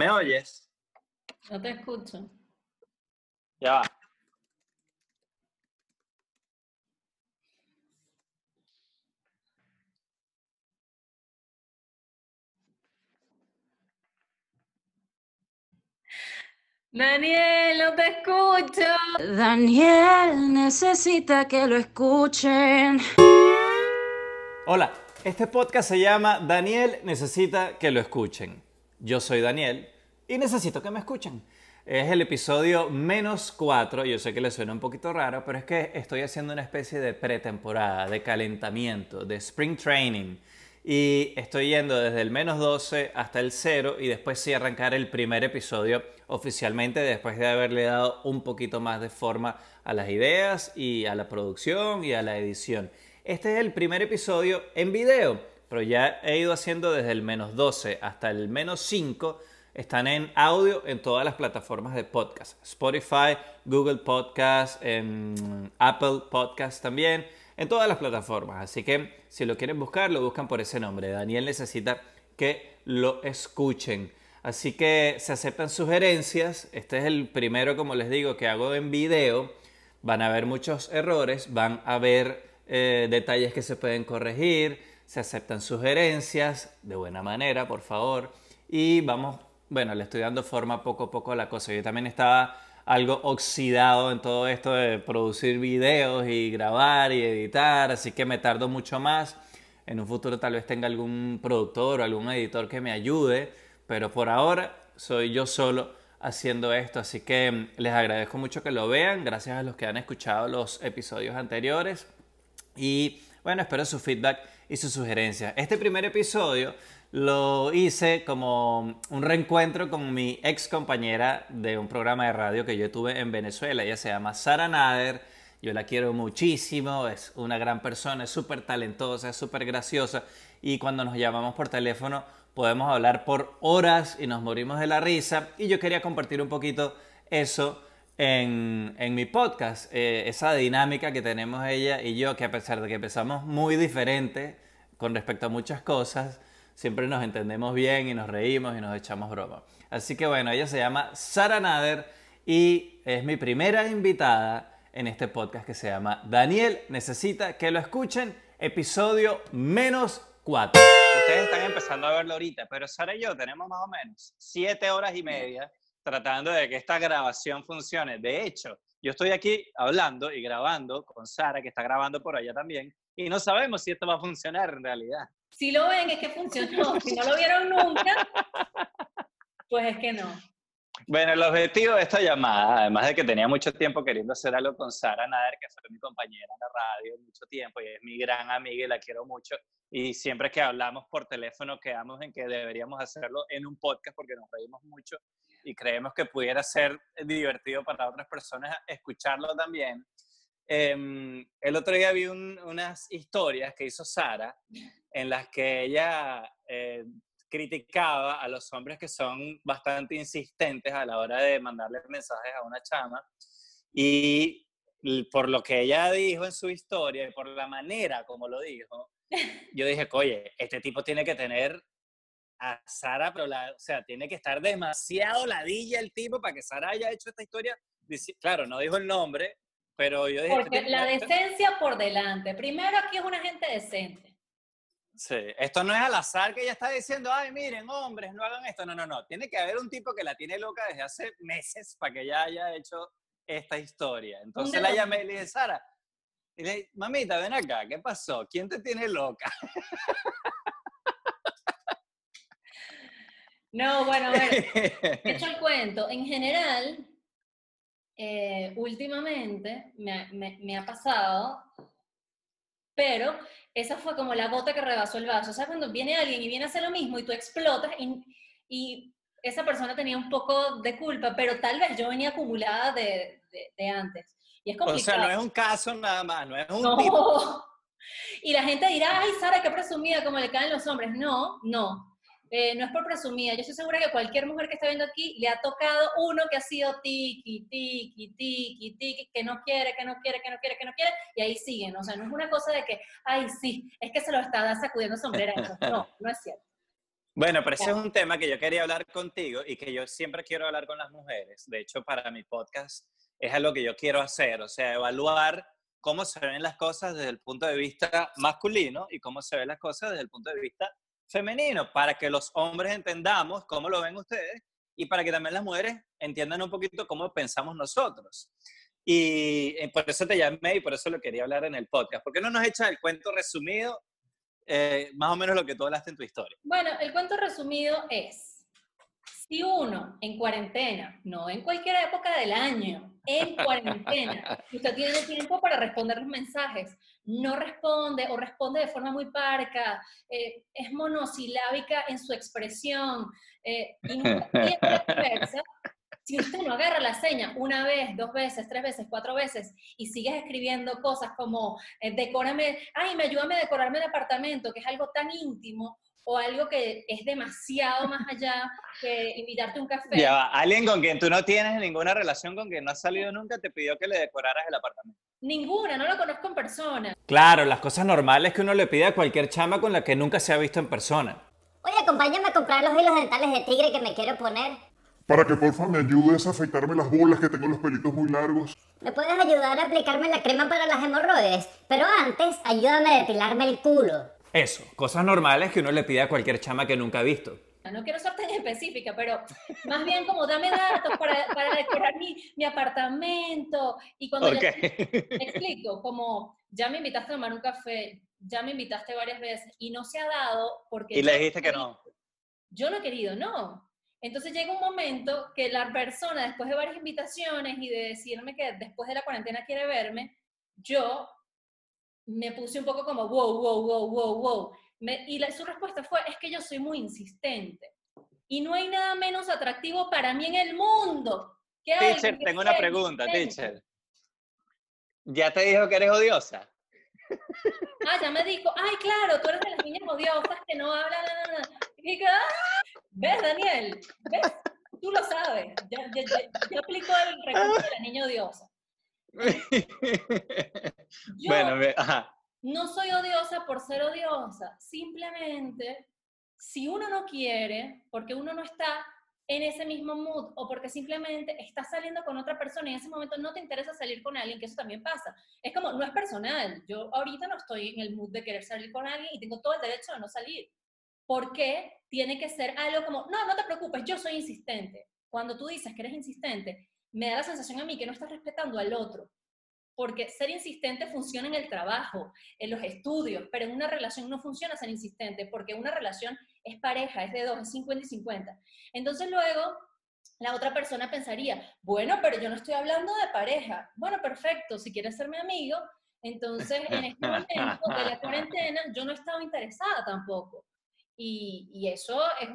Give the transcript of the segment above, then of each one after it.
¿Me oyes? No te escucho. Ya va. Daniel, no te escucho. Daniel necesita que lo escuchen. Hola, este podcast se llama Daniel necesita que lo escuchen. Yo soy Daniel y necesito que me escuchen. Es el episodio menos 4, yo sé que le suena un poquito raro, pero es que estoy haciendo una especie de pretemporada, de calentamiento, de spring training. Y estoy yendo desde el menos 12 hasta el 0 y después sí arrancar el primer episodio oficialmente después de haberle dado un poquito más de forma a las ideas y a la producción y a la edición. Este es el primer episodio en video, pero ya he ido haciendo desde el menos 12 hasta el menos 5. Están en audio en todas las plataformas de podcast. Spotify, Google Podcast, en Apple Podcast también en todas las plataformas. Así que si lo quieren buscar, lo buscan por ese nombre. Daniel necesita que lo escuchen. Así que se aceptan sugerencias. Este es el primero, como les digo, que hago en video. Van a haber muchos errores, van a haber eh, detalles que se pueden corregir. Se aceptan sugerencias de buena manera, por favor. Y vamos, bueno, le estoy dando forma poco a poco a la cosa. Yo también estaba algo oxidado en todo esto de producir videos y grabar y editar, así que me tardo mucho más. En un futuro tal vez tenga algún productor o algún editor que me ayude, pero por ahora soy yo solo haciendo esto, así que mm, les agradezco mucho que lo vean, gracias a los que han escuchado los episodios anteriores y bueno, espero su feedback y sus sugerencias. Este primer episodio lo hice como un reencuentro con mi ex compañera de un programa de radio que yo tuve en Venezuela. Ella se llama Sara Nader. Yo la quiero muchísimo, es una gran persona, es súper talentosa, es súper graciosa y cuando nos llamamos por teléfono podemos hablar por horas y nos morimos de la risa y yo quería compartir un poquito eso en, en mi podcast, eh, esa dinámica que tenemos ella y yo, que a pesar de que empezamos muy diferente con respecto a muchas cosas, siempre nos entendemos bien y nos reímos y nos echamos broma. Así que bueno, ella se llama Sara Nader y es mi primera invitada en este podcast que se llama Daniel necesita que lo escuchen, episodio menos 4. Ustedes están empezando a verlo ahorita, pero Sara y yo tenemos más o menos siete horas y media tratando de que esta grabación funcione. De hecho, yo estoy aquí hablando y grabando con Sara, que está grabando por allá también, y no sabemos si esto va a funcionar en realidad. Si lo ven es que funcionó, si no lo vieron nunca, pues es que no. Bueno, el objetivo de esta llamada, además de que tenía mucho tiempo queriendo hacer algo con Sara Nader, que fue mi compañera en la radio mucho tiempo y es mi gran amiga y la quiero mucho, y siempre que hablamos por teléfono quedamos en que deberíamos hacerlo en un podcast porque nos reímos mucho y creemos que pudiera ser divertido para otras personas escucharlo también. Em, el otro día vi unas historias que hizo Sara en las que ella eh, criticaba a los hombres que son bastante insistentes a la hora de mandarle mensajes a una chama y por lo que ella dijo en su historia y por la manera como lo dijo, yo dije, oye, este tipo tiene que tener a Sara, pero la, o sea, tiene que estar demasiado ladilla el tipo para que Sara haya hecho esta historia. Claro, no dijo el nombre, pero yo dije... Porque la decencia por delante. Primero aquí es una gente decente. Sí, esto no es al azar que ella está diciendo, ay, miren, hombres, no hagan esto. No, no, no. Tiene que haber un tipo que la tiene loca desde hace meses para que ella haya hecho esta historia. Entonces la llamé y le dije, Sara, y le dije, mamita, ven acá, ¿qué pasó? ¿Quién te tiene loca? No, bueno, a ver, hecho el cuento. En general, eh, últimamente me, ha pasado, pero esa fue como la gota que rebasó el vaso. O sea, cuando viene alguien y viene a hacer lo mismo y tú explotas y, esa persona tenía un poco de culpa, pero tal vez yo venía acumulada de, antes. Y es complicado. O sea, no es un caso nada más, no es un no. Y la gente dirá, ay, Sara, qué presumida, como le caen los hombres. No, no. Eh, no es por presumida, yo estoy segura que cualquier mujer que está viendo aquí le ha tocado uno que ha sido tiki, tiki, tiki, tiki, que no quiere, que no quiere, que no quiere, que no quiere, y ahí siguen. O sea, no es una cosa de que, ay, sí, es que se lo está sacudiendo sombrero. No, no es cierto. Bueno, pero ese es un tema que yo quería hablar contigo y que yo siempre quiero hablar con las mujeres. De hecho, para mi podcast es algo que yo quiero hacer, o sea, evaluar cómo se ven las cosas desde el punto de vista masculino y cómo se ven las cosas desde el punto de vista femenino, para que los hombres entendamos cómo lo ven ustedes y para que también las mujeres entiendan un poquito cómo pensamos nosotros. Y eh, por eso te llamé y por eso lo quería hablar en el podcast. ¿Por qué no nos echas el cuento resumido, eh, más o menos lo que tú hablaste en tu historia? Bueno, el cuento resumido es, si uno en cuarentena, no en cualquier época del año, en cuarentena, usted tiene tiempo para responder los mensajes, no responde o responde de forma muy parca, eh, es monosilábica en su expresión y no si usted no agarra la seña una vez, dos veces, tres veces, cuatro veces y sigues escribiendo cosas como eh, decórame, ay, me ayúdame a decorarme el apartamento, que es algo tan íntimo, o algo que es demasiado más allá que invitarte a un café. Ya alguien con quien tú no tienes ninguna relación, con quien no has salido nunca, te pidió que le decoraras el apartamento. Ninguna, no lo conozco en persona. Claro, las cosas normales que uno le pide a cualquier chama con la que nunca se ha visto en persona. Oye, acompáñame a comprar los hilos dentales de tigre que me quiero poner para que porfa me ayudes a afeitarme las bolas que tengo los pelitos muy largos. ¿Me puedes ayudar a aplicarme la crema para las hemorroides? Pero antes, ayúdame a depilarme el culo. Eso, cosas normales que uno le pide a cualquier chama que nunca ha visto. No quiero ser tan específica, pero más bien como dame datos para, para decorar mi, mi, apartamento. Y cuando okay. me explico, como ya me invitaste a tomar un café, ya me invitaste varias veces y no se ha dado porque... Y le dijiste que no. Yo no he querido, no. Entonces llega un momento que la persona, después de varias invitaciones y de decirme que después de la cuarentena quiere verme, yo me puse un poco como, wow, wow, wow, wow, wow. y su respuesta fue, es que yo soy muy insistente. Y no hay nada menos atractivo para mí en el mundo. Que teacher, tengo una pregunta, teacher. ¿Ya te dijo que eres odiosa? Ah, ya me dijo, ay, claro, tú eres de las niñas odiosas que no hablan, Y que, ¡ah! ¿Ves, Daniel? ¿Ves? Tú lo sabes. Yo, aplico el recurso de la niña odiosa. bueno, ajá. no soy odiosa por ser odiosa. Simplemente, si uno no quiere, porque uno no está en ese mismo mood o porque simplemente estás saliendo con otra persona y en ese momento no te interesa salir con alguien, que eso también pasa. Es como, no es personal. Yo ahorita no estoy en el mood de querer salir con alguien y tengo todo el derecho de no salir. ¿Por qué tiene que ser algo como, no, no te preocupes, yo soy insistente? Cuando tú dices que eres insistente, me da la sensación a mí que no estás respetando al otro. Porque ser insistente funciona en el trabajo, en los estudios, pero en una relación no funciona ser insistente, porque una relación es pareja, es de dos, es 50 y 50. Entonces luego la otra persona pensaría, bueno, pero yo no estoy hablando de pareja. Bueno, perfecto, si quieres ser mi amigo, entonces en este momento de la cuarentena yo no estaba interesada tampoco. Y, y eso es,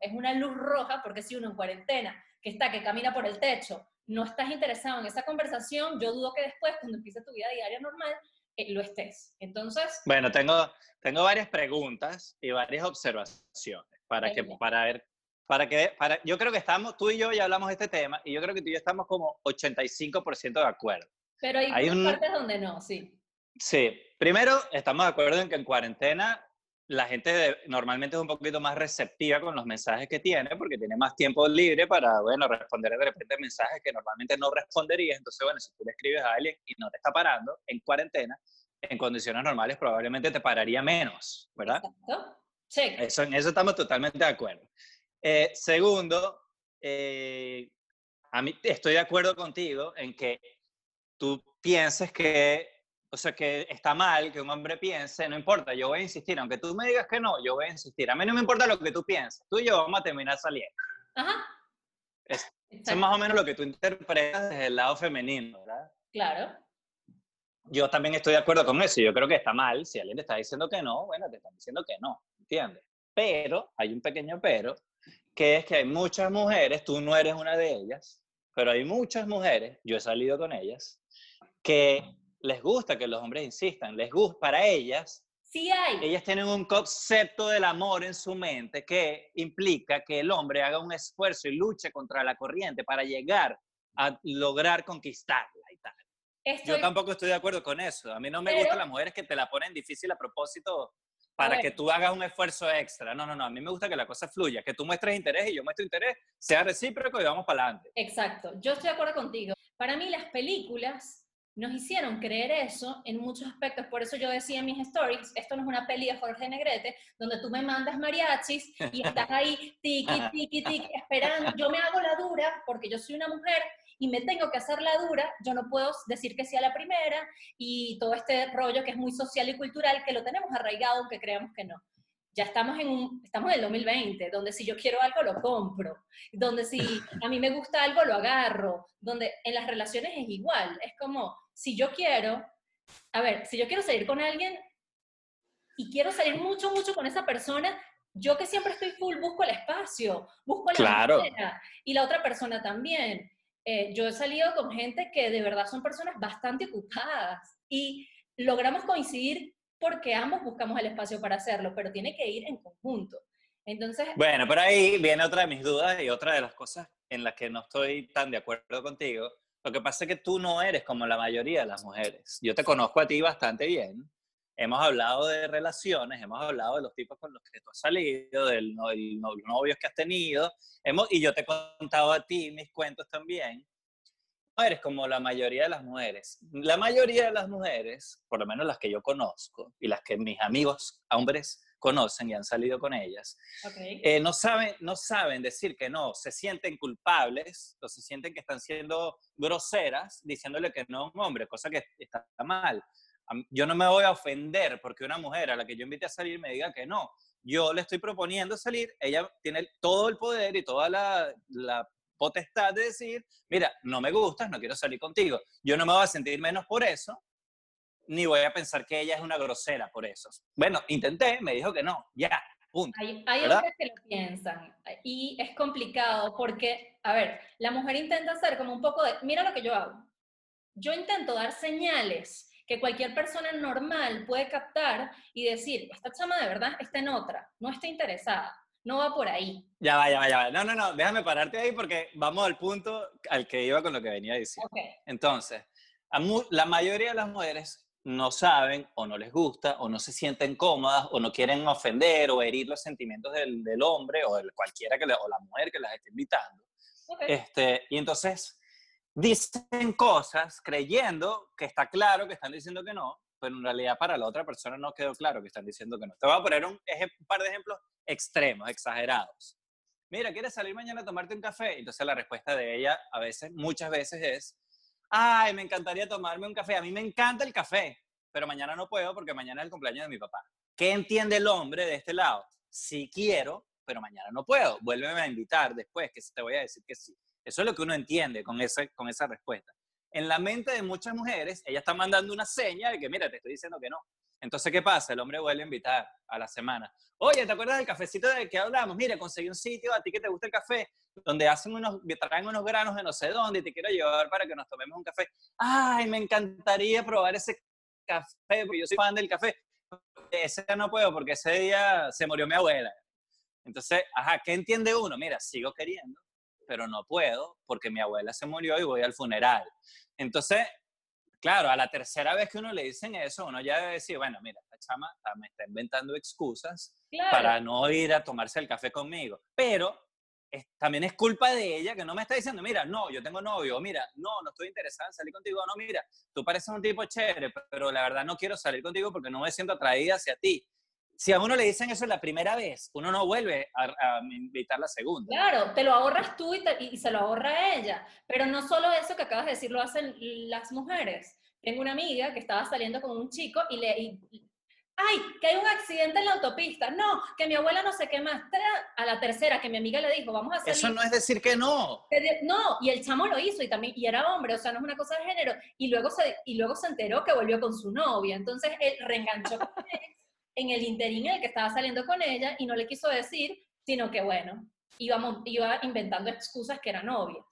es una luz roja, porque si uno en cuarentena, que está, que camina por el techo, no estás interesado en esa conversación, yo dudo que después, cuando empiece tu vida diaria normal, eh, lo estés. Entonces... Bueno, tengo, tengo varias preguntas y varias observaciones para, que, para ver, para que, para, yo creo que estamos, tú y yo ya hablamos de este tema y yo creo que tú y yo estamos como 85% de acuerdo. Pero hay, hay un, partes donde no, sí. Sí, primero estamos de acuerdo en que en cuarentena la gente normalmente es un poquito más receptiva con los mensajes que tiene porque tiene más tiempo libre para, bueno, responder de repente mensajes que normalmente no responderías. Entonces, bueno, si tú le escribes a alguien y no te está parando en cuarentena, en condiciones normales probablemente te pararía menos, ¿verdad? Exacto. Sí. Eso, en eso estamos totalmente de acuerdo. Eh, segundo, eh, a mí estoy de acuerdo contigo en que tú pienses que o sea, que está mal que un hombre piense, no importa, yo voy a insistir, aunque tú me digas que no, yo voy a insistir. A mí no me importa lo que tú pienses, tú y yo vamos a terminar saliendo. Ajá. Es, eso es más o menos lo que tú interpretas desde el lado femenino, ¿verdad? Claro. Yo también estoy de acuerdo con eso. Yo creo que está mal. Si alguien te está diciendo que no, bueno, te están diciendo que no, ¿entiendes? Pero, hay un pequeño pero, que es que hay muchas mujeres, tú no eres una de ellas, pero hay muchas mujeres, yo he salido con ellas, que les gusta que los hombres insistan, les gusta, para ellas, sí hay. ellas tienen un concepto del amor en su mente que implica que el hombre haga un esfuerzo y luche contra la corriente para llegar a lograr conquistarla y tal. Yo tampoco estoy de acuerdo con eso. A mí no me gustan las mujeres que te la ponen difícil a propósito para ver. que tú hagas un esfuerzo extra. No, no, no, a mí me gusta que la cosa fluya, que tú muestres interés y yo muestro interés, sea recíproco y vamos para adelante. Exacto, yo estoy de acuerdo contigo. Para mí las películas nos hicieron creer eso en muchos aspectos, por eso yo decía en mis stories, esto no es una peli de Jorge Negrete, donde tú me mandas mariachis y estás ahí, tiki, tiki, tiki, esperando, yo me hago la dura porque yo soy una mujer y me tengo que hacer la dura, yo no puedo decir que sí a la primera y todo este rollo que es muy social y cultural, que lo tenemos arraigado aunque creamos que no. Ya estamos en un, estamos en el 2020, donde si yo quiero algo lo compro, donde si a mí me gusta algo lo agarro, donde en las relaciones es igual, es como, si yo quiero, a ver, si yo quiero salir con alguien y quiero salir mucho, mucho con esa persona, yo que siempre estoy full, busco el espacio, busco la Claro. manera, y la otra persona también. Eh, yo he salido con gente que de verdad son personas bastante ocupadas y logramos coincidir porque ambos buscamos el espacio para hacerlo, pero tiene que ir en conjunto. Entonces, Bueno, pero ahí viene otra de mis dudas y otra de las cosas en las que no estoy tan de acuerdo contigo. Lo que pasa es que tú no eres como la mayoría de las mujeres. Yo te conozco a ti bastante bien. Hemos hablado de relaciones, hemos hablado de los tipos con los que tú has salido, de los novios que has tenido, hemos, y yo te he contado a ti mis cuentos también. No eres como la mayoría de las mujeres. La mayoría de las mujeres, por lo menos las que yo conozco y las que mis amigos hombres conocen y han salido con ellas, ok, eh, no, saben, no saben decir que no, se sienten culpables o se sienten que están siendo groseras diciéndole que no a un hombre, cosa que está mal. Yo no me voy a ofender porque una mujer a la que yo invite a salir me diga que no. Yo le estoy proponiendo salir, ella tiene todo el poder y toda la, la potestad de decir, mira, no me gustas, no quiero salir contigo. Yo no me voy a sentir menos por eso, ni voy a pensar que ella es una grosera por eso. Bueno, intenté, me dijo que no, ya, punto. Hay, hay hombres que lo piensan y es complicado porque, a ver, la mujer intenta hacer como un poco de, mira lo que yo hago. Yo intento dar señales que cualquier persona normal puede captar y decir, esta chama de verdad está en otra, no está interesada, no va por ahí. Ya va, ya va, ya va. No, no, no, déjame pararte ahí porque vamos al punto al que iba con lo que venía diciendo. Ok, Entonces, la mayoría de las mujeres no saben o no les gusta o no se sienten cómodas o no quieren ofender o herir los sentimientos del, del hombre o de cualquiera que le- o la mujer que las esté invitando. ok. Este, y entonces dicen cosas creyendo que está claro que están diciendo que no, pero en realidad para la otra persona no quedó claro que están diciendo que no. Te voy a poner un, un par de ejemplos extremos, exagerados. Mira, ¿quieres salir mañana a tomarte un café? Entonces la respuesta de ella a veces, muchas veces es, ay, me encantaría tomarme un café. A mí me encanta el café, pero mañana no puedo porque mañana es el cumpleaños de mi papá. ¿Qué entiende el hombre de este lado? Sí quiero, pero mañana no puedo. Vuélveme a invitar después, que te voy a decir que sí. Eso es lo que uno entiende con, ese, con esa respuesta. En la mente de muchas mujeres, ella está mandando una seña de que, mira, te estoy diciendo que no. Entonces, ¿qué pasa? El hombre vuelve a invitar a la semana. Oye, ¿te acuerdas del cafecito del que hablamos? Mira, conseguí un sitio a ti que te gusta el café, donde hacen unos, traen unos granos de no sé dónde y te quiero llevar para que nos tomemos un café. Ay, me encantaría probar ese café, porque yo soy fan del café. Ese no puedo porque ese día se murió mi abuela. Entonces, ajá, ¿qué entiende uno? Mira, sigo queriendo, pero no puedo porque mi abuela se murió y voy al funeral. Entonces, claro, a la tercera vez que uno le dicen eso, uno ya debe decir, bueno, mira, esta chama me está inventando excusas Claro. para no ir a tomarse el café conmigo. Pero es- también es culpa de ella que no me está diciendo, mira, no, yo tengo novio, mira, no, no estoy interesada en salir contigo, no, mira, tú pareces un tipo chévere, pero la verdad no quiero salir contigo porque no me siento atraída hacia ti. Si a uno le dicen eso la primera vez, uno no vuelve a, a invitar la segunda. Claro, te lo ahorras tú y, te- y se lo ahorra ella. Pero no solo eso que acabas de decir lo hacen las mujeres. Tengo una amiga que estaba saliendo con un chico y le... y- ¡Ay! Que hay un accidente en la autopista. No, que mi abuela no sé qué más. A la tercera, que mi amiga le dijo, vamos a salir. Eso no es decir que no. No, y el chamo lo hizo y también y era hombre, o sea, no es una cosa de género. Y luego se, y luego se enteró que volvió con su novia. Entonces él reenganchó con él en el interín en el que estaba saliendo con ella y no le quiso decir, sino que bueno, íbamos, iba inventando excusas que eran obvias.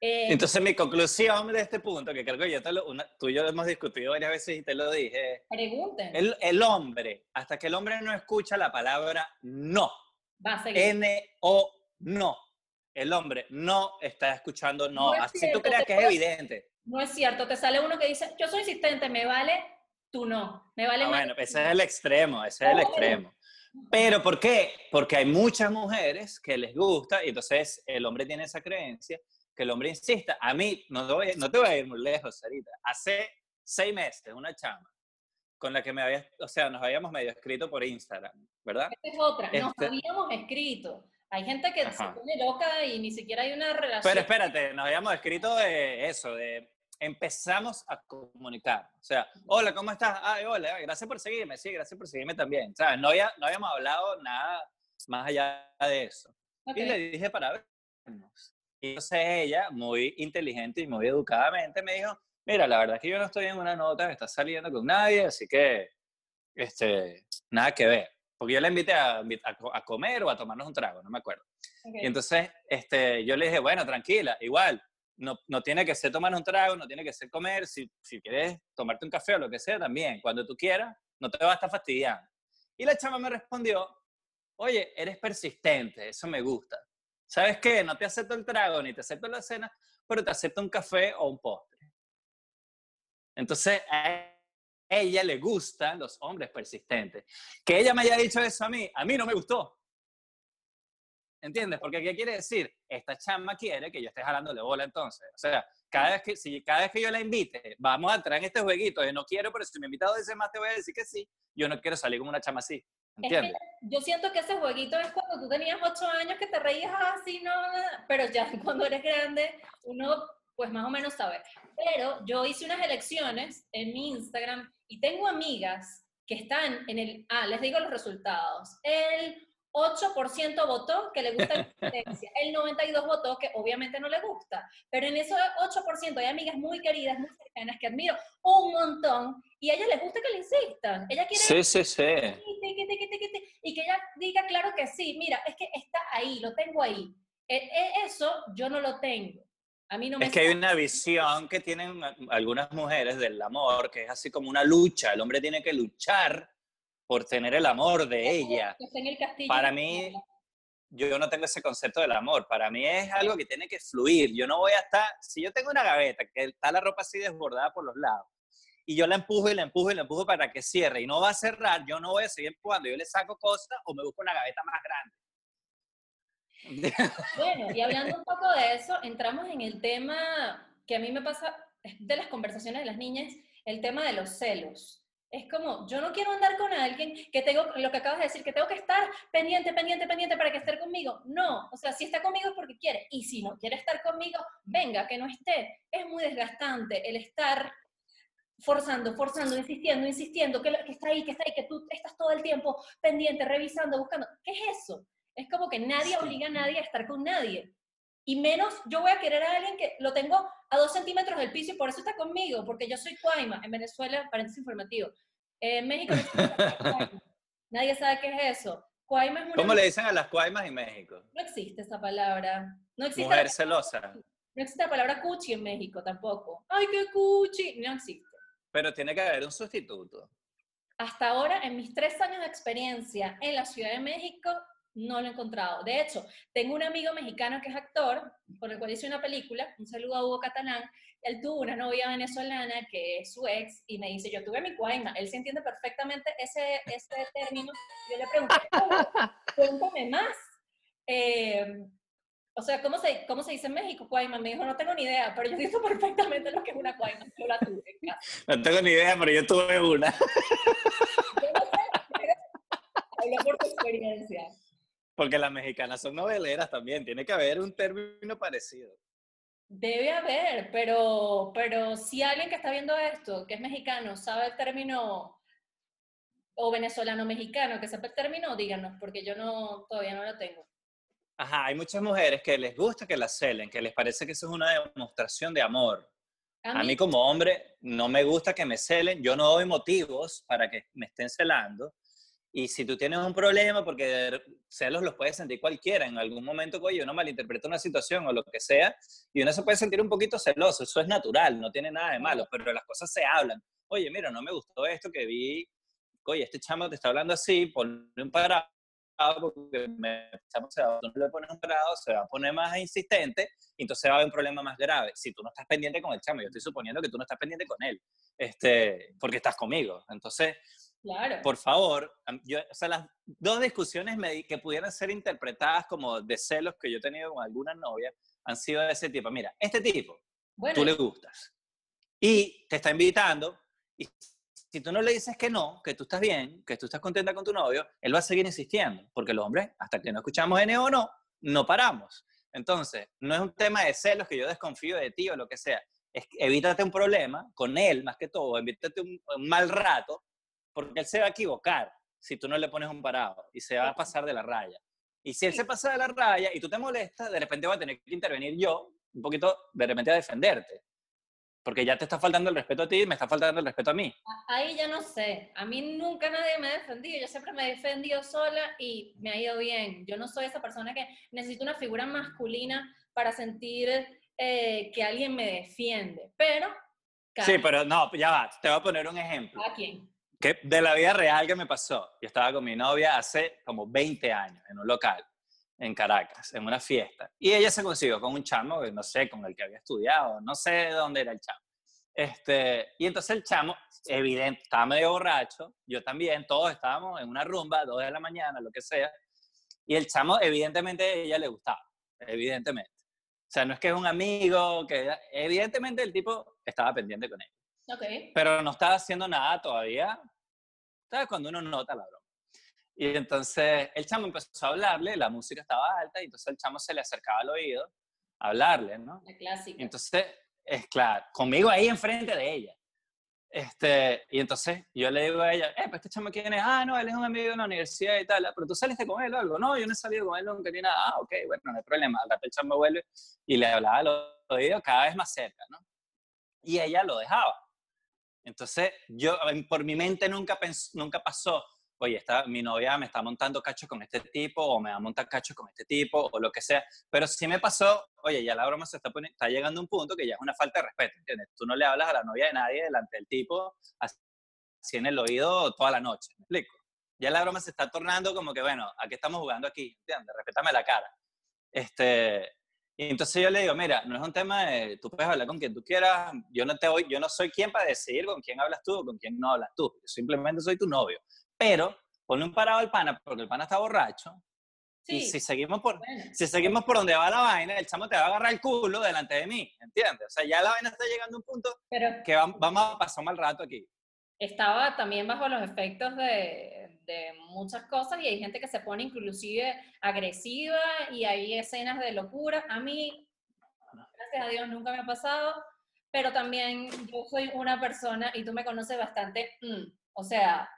Eh, Entonces mi conclusión de este punto, que creo que yo te lo, una- tú y yo hemos discutido varias veces y te lo dije, pregunten, el, el hombre, hasta que el hombre no escucha la palabra no, va a seguir. N-O, no, el hombre no está escuchando no, No es así cierto, tú creas que es evidente. No es cierto, te sale uno que dice, yo soy insistente, me vale tú no. Me vale Ah, más. bueno, ese es el extremo, ese es el Obvio. extremo. Pero ¿por qué? Porque hay muchas mujeres que les gusta y entonces el hombre tiene esa creencia que el hombre insista. A mí, no te voy, no te voy a ir muy lejos, Sarita. Hace seis meses, una chama con la que me había, o sea, nos habíamos medio escrito por Instagram, ¿verdad? Esta es otra. Nos Este- habíamos escrito. Hay gente que se Ajá. pone loca y ni siquiera hay una relación. Pero espérate, nos habíamos escrito de eso, de empezamos a comunicar. O sea, hola, ¿cómo estás? Ay, hola, gracias por seguirme. Sí, gracias por seguirme también. ¿Sabes? No, había, no habíamos hablado nada más allá de eso. Ok. Y le dije para vernos. Y entonces ella, muy inteligente y muy educadamente, me dijo, mira, la verdad es que yo no estoy en una nota, está saliendo con nadie, así que, este, nada que ver. Porque yo la invité a, a a comer o a tomarnos un trago, no me acuerdo. Ok. Y entonces este, yo le dije, bueno, tranquila, igual, no, no tiene que ser tomar un trago, no tiene que ser comer, si, si quieres tomarte un café o lo que sea, también, cuando tú quieras, no te va a estar fastidiando. Y la chama me respondió, oye, eres persistente, eso me gusta. ¿Sabes qué? No te acepto el trago ni te acepto la cena, pero te acepto un café o un postre. Entonces, a ella le gustan los hombres persistentes. Que ella me haya dicho eso a mí, a mí no me gustó. ¿Entiendes? Porque ¿qué quiere decir? Esta chama quiere que yo esté jalándole bola entonces. O sea, cada vez que, si cada vez que yo la invite, vamos a entrar en este jueguito de no quiero, pero si me invitado veces más te voy a decir que sí, yo no quiero salir como una chama así. que ¿Entiendes? Yo siento que ese jueguito es cuando tú tenías ocho años que te reías así, no, pero ya cuando eres grande, uno pues más o menos sabe. Pero yo hice unas elecciones en mi Instagram y tengo amigas que están en el, ah, les digo los resultados. El 8% votó que le gusta la competencia, el 92% votó que obviamente no le gusta, pero en ese 8% hay amigas muy queridas, muy cercanas que admiro un montón y a ellas les gusta que le insistan. Ella quiere Sí, sí, sí. y que ella diga claro que sí, mira, es que está ahí, lo tengo ahí. E- e- Eso yo no lo tengo. A mí no me Es que hay una visión que tienen algunas mujeres del amor, que es así como una lucha. El hombre tiene que luchar por tener el amor de ella. En el castillo. Para mí, yo no tengo ese concepto del amor. Para mí es algo que tiene que fluir. Yo no voy a estar, si yo tengo una gaveta que está la ropa así desbordada por los lados, y yo la empujo y la empujo y la empujo para que cierre y no va a cerrar, yo no voy a seguir empujando. Yo le saco cosas o me busco una gaveta más grande. Bueno, y hablando un poco de eso, entramos en el tema que a mí me pasa de las conversaciones de las niñas, el tema de los celos. Es como, yo no quiero andar con alguien que tengo, lo que acabas de decir, que tengo que estar pendiente, pendiente, pendiente para que esté conmigo. No, o sea, si está conmigo es porque quiere. Y si no quiere estar conmigo, venga, que no esté. Es muy desgastante el estar forzando, forzando, insistiendo, insistiendo, que, que está ahí, que está ahí, que tú estás todo el tiempo pendiente, revisando, buscando. ¿Qué es eso? Es como que nadie obliga a nadie a estar con nadie. Y menos yo voy a querer a alguien que lo tengo a dos centímetros del piso y por eso está conmigo, porque yo soy Cuaima, en Venezuela, paréntesis informativo. Eh, en México no. Nadie sabe qué es eso. Cuaima es una... ¿Cómo le dicen a las cuaimas en México? No existe esa palabra. No existe, Mujer la... celosa. no existe la palabra cuchi en México tampoco. ¡Ay, qué cuchi! No existe. Pero tiene que haber un sustituto. Hasta ahora, en mis tres años de experiencia en la Ciudad de México, no lo he encontrado. De hecho, tengo un amigo mexicano que es actor, con el cual hice una película, un saludo a Hugo Catalán, él tuvo una novia venezolana que es su ex, y me dice, yo tuve mi cuaima, él se entiende perfectamente ese, ese término, yo le pregunté, "Hugo, cuéntame más. Eh, o sea, ¿cómo se, ¿cómo se dice en México cuaima? Me dijo, no tengo ni idea, pero yo entiendo perfectamente lo que es una cuaima, yo la tuve. No tengo ni idea, pero yo tuve una. Yo no sé, pero hablo por tu experiencia. Porque las mexicanas son noveleras también. Tiene que haber un término parecido. Debe haber, pero, pero si alguien que está viendo esto, que es mexicano, sabe el término, o venezolano-mexicano, que sepa el término, díganos, porque yo no, todavía no lo tengo. Ajá, hay muchas mujeres que les gusta que las celen, que les parece que eso es una demostración de amor. A mí como hombre no me gusta que me celen, yo no doy motivos para que me estén celando. Y si tú tienes un problema, porque celos los puede sentir cualquiera, en algún momento, oye, uno malinterpreta una situación o lo que sea, y uno se puede sentir un poquito celoso, eso es natural, no tiene nada de malo, pero las cosas se hablan. Oye, mira, no me gustó esto que vi, oye, este chamo te está hablando así, ponle un parámetro porque me, chamo, se va, tú no le pones un parado, se va a poner más insistente y entonces va a haber un problema más grave. Si tú no estás pendiente con el chamo, yo estoy suponiendo que tú no estás pendiente con él, este, porque estás conmigo. Entonces, Claro. por favor, yo, o sea, las dos discusiones me- que pudieran ser interpretadas como de celos que yo he tenido con alguna novia han sido de ese tipo. Mira, este tipo, bueno, tú le gustas y te está invitando y si tú no le dices que no, que tú estás bien, que tú estás contenta con tu novio, él va a seguir insistiendo, porque los hombres, hasta que no escuchamos N o no, no paramos. Entonces, no es un tema de celos que yo desconfío de ti o lo que sea, es que evítate un problema con él más que todo, evítate un, un mal rato, porque él se va a equivocar si tú no le pones un parado y se va a pasar de la raya. Y si él se pasa de la raya y tú te molestas, de repente va a tener que intervenir yo un poquito, de repente a defenderte. Porque ya te está faltando el respeto a ti y me está faltando el respeto a mí. a- ahí ya no sé. A mí nunca nadie me ha defendido. Yo siempre me he defendido sola y me ha ido bien. Yo no soy esa persona que necesita una figura masculina para sentir eh, que alguien me defiende. Pero, cada, Sí, pero no, ya va, te voy a poner un ejemplo. cada quien. Que de la vida real que me pasó. Yo estaba con mi novia hace como 20 años en un local en Caracas, en una fiesta. Y ella se consiguió con un chamo, que no sé, con el que había estudiado, no sé de dónde era el chamo. Este, y entonces el chamo, evidente, estaba medio borracho, yo también, todos estábamos en una rumba, dos de la mañana, lo que sea. Y el chamo, evidentemente, a ella le gustaba, evidentemente. O sea, no es que es un amigo, que evidentemente el tipo estaba pendiente con Ok. pero no estaba haciendo nada todavía. Cuando uno nota la broma. Y entonces el chamo empezó a hablarle, la música estaba alta, y entonces el chamo se le acercaba al oído a hablarle, ¿no? La clásica. Entonces, es claro, conmigo ahí enfrente de ella. Este, y entonces yo le digo a ella, eh, pues este chamo quién es, ah, no, él es un amigo de la universidad y tal, "Ah, pero tú saliste con él o algo, no, yo no he salido con él nunca ni nada, ah, ok, bueno, no hay problema, al rato el chamo vuelve y le hablaba al oído cada vez más cerca, ¿no? Y ella lo dejaba. Entonces, yo, por mi mente nunca, pens- nunca pasó, oye, esta, mi novia me está montando cacho con este tipo, o me va a montar cacho con este tipo, o lo que sea. Pero sí me pasó, oye, ya la broma se está, poni- está llegando a un punto que ya es una falta de respeto, ¿entiendes? Tú no le hablas a la novia de nadie delante del tipo, así en el oído toda la noche, ¿me explico? Ya la broma se está tornando como que, bueno, ¿a qué estamos jugando aquí? ¿Entiendes? Respétame la cara. Este, y entonces yo le digo, mira, no es un tema de, tú puedes hablar con quien tú quieras, yo no, te voy, yo no soy quien para decidir con quién hablas tú o con quién no hablas tú, yo simplemente soy tu novio. Pero ponle un parado al pana porque el pana está borracho y Sí, si seguimos por, bueno. si seguimos por donde va la vaina, el chamo te va a agarrar el culo delante de mí, ¿entiendes? O sea, ya la vaina está llegando a un punto Pero que vam- vamos a pasar un mal rato aquí. Estaba también bajo los efectos de, de muchas cosas y hay gente que se pone inclusive agresiva y hay escenas de locura. A mí, gracias a Dios, nunca me ha pasado, pero también yo soy una persona, y tú me conoces bastante, mm, o sea,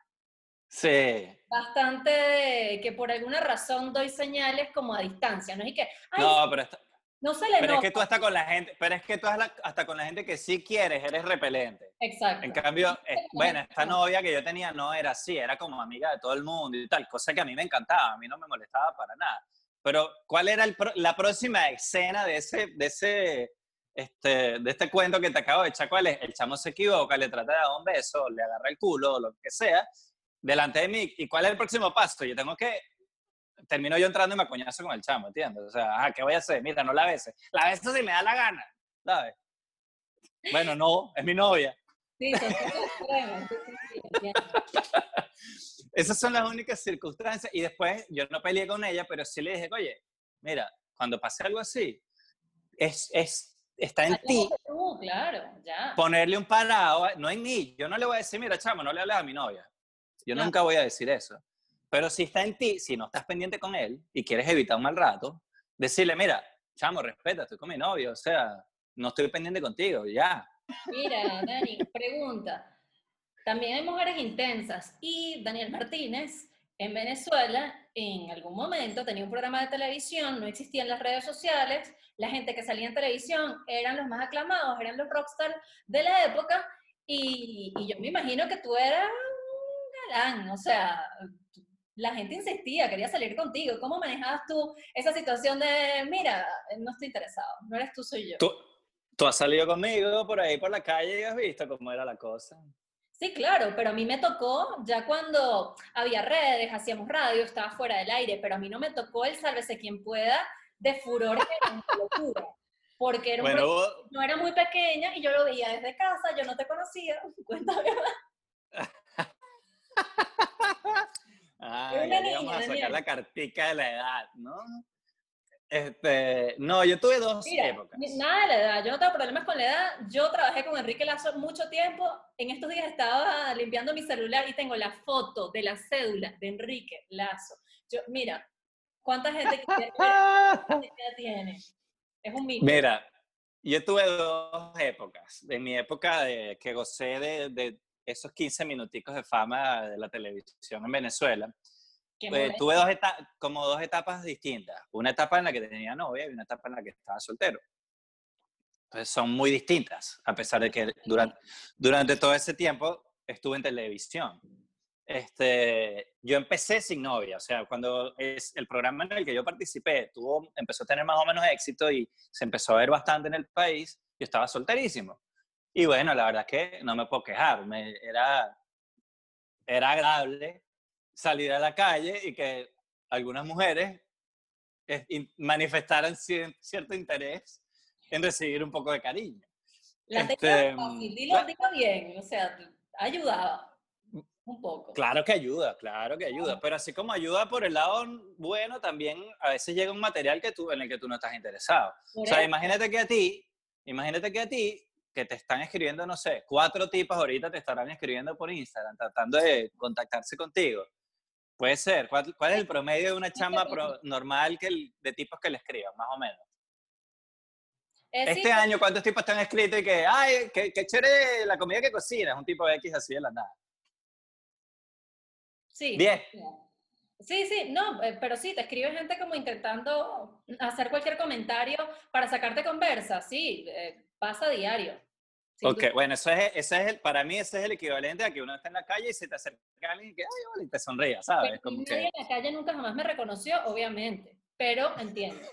Sí. bastante de que por alguna razón doy señales como a distancia, ¿no? Y que, ay, No, pero, está- no se le pero es que tú hasta con la gente, pero es que tú hasta- con la gente que sí quieres, eres repelente. Exacto. En cambio, bueno, esta novia que yo tenía no era así, era como amiga de todo el mundo y tal, cosa que a mí me encantaba, a mí no me molestaba para nada. Pero, ¿cuál era el la próxima escena de ese, de ese, este, de este cuento que te acabo de echar? ¿Cuál es? El chamo se equivoca, le trata de dar un beso, le agarra el culo, o lo que sea, delante de mí. ¿Y cuál es el próximo paso? Yo tengo que, termino yo entrando y me coñazo con el chamo, ¿entiendes? O sea, ajá, ¿qué voy a hacer? Mira, no la beses. La beso si me da la gana, ¿sabes? Bueno, no, es mi novia. Sí. Esas son las únicas circunstancias. Y después yo no peleé con ella, pero sí le dije, oye, mira, cuando pase algo así, es, es, está en ti Aléjate tú, claro, ya. ponerle un parado, no en mí. Yo no le voy a decir, mira, chamo, no le hables a mi novia. Yo nunca voy a decir eso. Pero si está en ti, si no estás pendiente con él y quieres evitar un mal rato, decirle, mira, chamo, respeta, estoy con mi novio, o sea, no estoy pendiente contigo, ya. Mira, Dani, pregunta. También hay mujeres intensas y Daniel Martínez en Venezuela en algún momento tenía un programa de televisión, no existían las redes sociales, la gente que salía en televisión eran los más aclamados, eran los rockstars de la época y, y yo me imagino que tú eras un galán, o sea, la gente insistía, quería salir contigo. ¿Cómo manejabas tú esa situación de, mira, no estoy interesado, no eres tú, soy yo? Tú, tú has salido conmigo por ahí por la calle y has visto cómo era la cosa. Sí, claro, pero a mí me tocó ya cuando había redes, hacíamos radio, estaba fuera del aire, pero a mí no me tocó el sálvese quien pueda de furor una locura. Porque era un Bueno, no era muy pequeña y yo lo veía desde casa, yo no te conocía, cuéntame. Ah, ya a sacar la cartica de la edad, ¿no? Este, no, yo tuve dos Mira, épocas. nada de la edad, yo no tengo problemas con la edad. Yo trabajé con Enrique Lazo mucho tiempo. En estos días estaba limpiando mi celular y tengo la foto de la cédula de Enrique Lazo. Yo, mira, ¿cuánta gente tiene? Es un mito. Mira, yo tuve dos épocas. En mi época de, que gocé de, de esos 15 minuticos de fama de la televisión en Venezuela, eh, tuve dos como dos etapas distintas. Una etapa en la que tenía novia y una etapa en la que estaba soltero. Entonces son muy distintas, a pesar de que durante, durante todo ese tiempo estuve en televisión. Este, yo empecé sin novia, o sea, cuando es el programa en el que yo participé tuvo, empezó a tener más o menos éxito y se empezó a ver bastante en el país, yo estaba solterísimo. Y bueno, la verdad es que no me puedo quejar, me, era, era agradable salir a la calle y que algunas mujeres eh, in- manifestaran cier- cierto interés en recibir un poco de cariño. La este, fácil, dilo, cla- dilo bien, o sea, ayudaba un poco. Claro que ayuda, claro que ayuda, pero así como ayuda por el lado bueno, también a veces llega un material que tú, en el que tú no estás interesado. O sea, imagínate que a ti, imagínate que a ti, que te están escribiendo, no sé, cuatro tipas ahorita te estarán escribiendo por Instagram, tratando de contactarse contigo. Puede ser. ¿Cuál, cuál es el promedio de una chamba pro- normal que el- de tipos que le escriban, más o menos? Es Este sí, año, ¿cuántos tipos te han escrito y que, ay, qué, qué chévere la comida que cocinas? Un tipo X así de la nada. Sí. Diez. Sí, sí, no, eh, pero sí, te escribe gente como intentando hacer cualquier comentario para sacarte conversa, sí, eh, pasa diario. Ok, duda. bueno, eso es, ese es el, para mí ese es el equivalente a que uno está en la calle y se te acerca alguien y que, ay, hola", y te sonría, ¿sabes? Pero Como nadie que, en la calle nunca jamás me reconoció, obviamente, pero entiendo.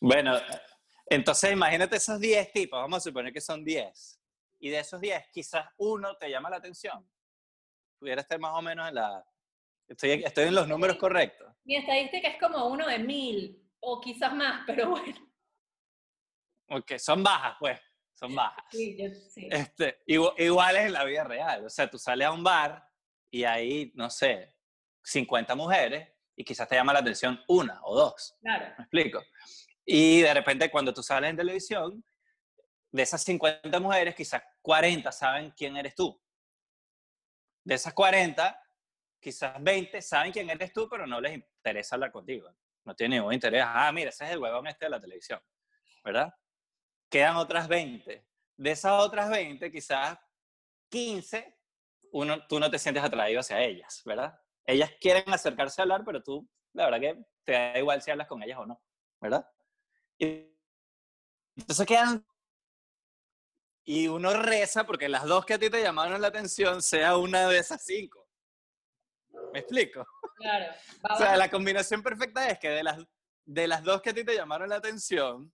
bueno, entonces imagínate esos 10 tipos, vamos a suponer que son 10, y de esos 10 quizás uno te llama la atención. Pudiera estar más o menos en la... Estoy, estoy en los números correctos. Mi estadística es como uno de mil, o quizás más, pero bueno. Ok, son bajas, pues, son bajas. Sí, yo, sí. Este, igu- igual es en la vida real. O sea, tú sales a un bar y hay, no sé, 50 mujeres y quizás te llama la atención una o dos. Claro, ¿Me explico? Y de repente cuando tú sales en televisión, de esas 50 mujeres, quizás 40 saben quién eres tú. De esas 40, quizás 20 saben quién eres tú, pero no les interesa hablar contigo. No tienen ningún interés. Ah, mira, ese es el huevón este de la televisión. ¿Verdad? Quedan otras 20. De esas otras 20, quizás 15, uno, tú no te sientes atraído hacia ellas, ¿verdad? Ellas quieren acercarse a hablar, pero tú, la verdad que te da igual si hablas con ellas o no, ¿verdad? Y entonces quedan... Y uno reza porque las dos que a ti te llamaron la atención sea una de esas cinco. ¿Me explico? claro. O sea, la combinación perfecta es que de las, de las dos que a ti te llamaron la atención,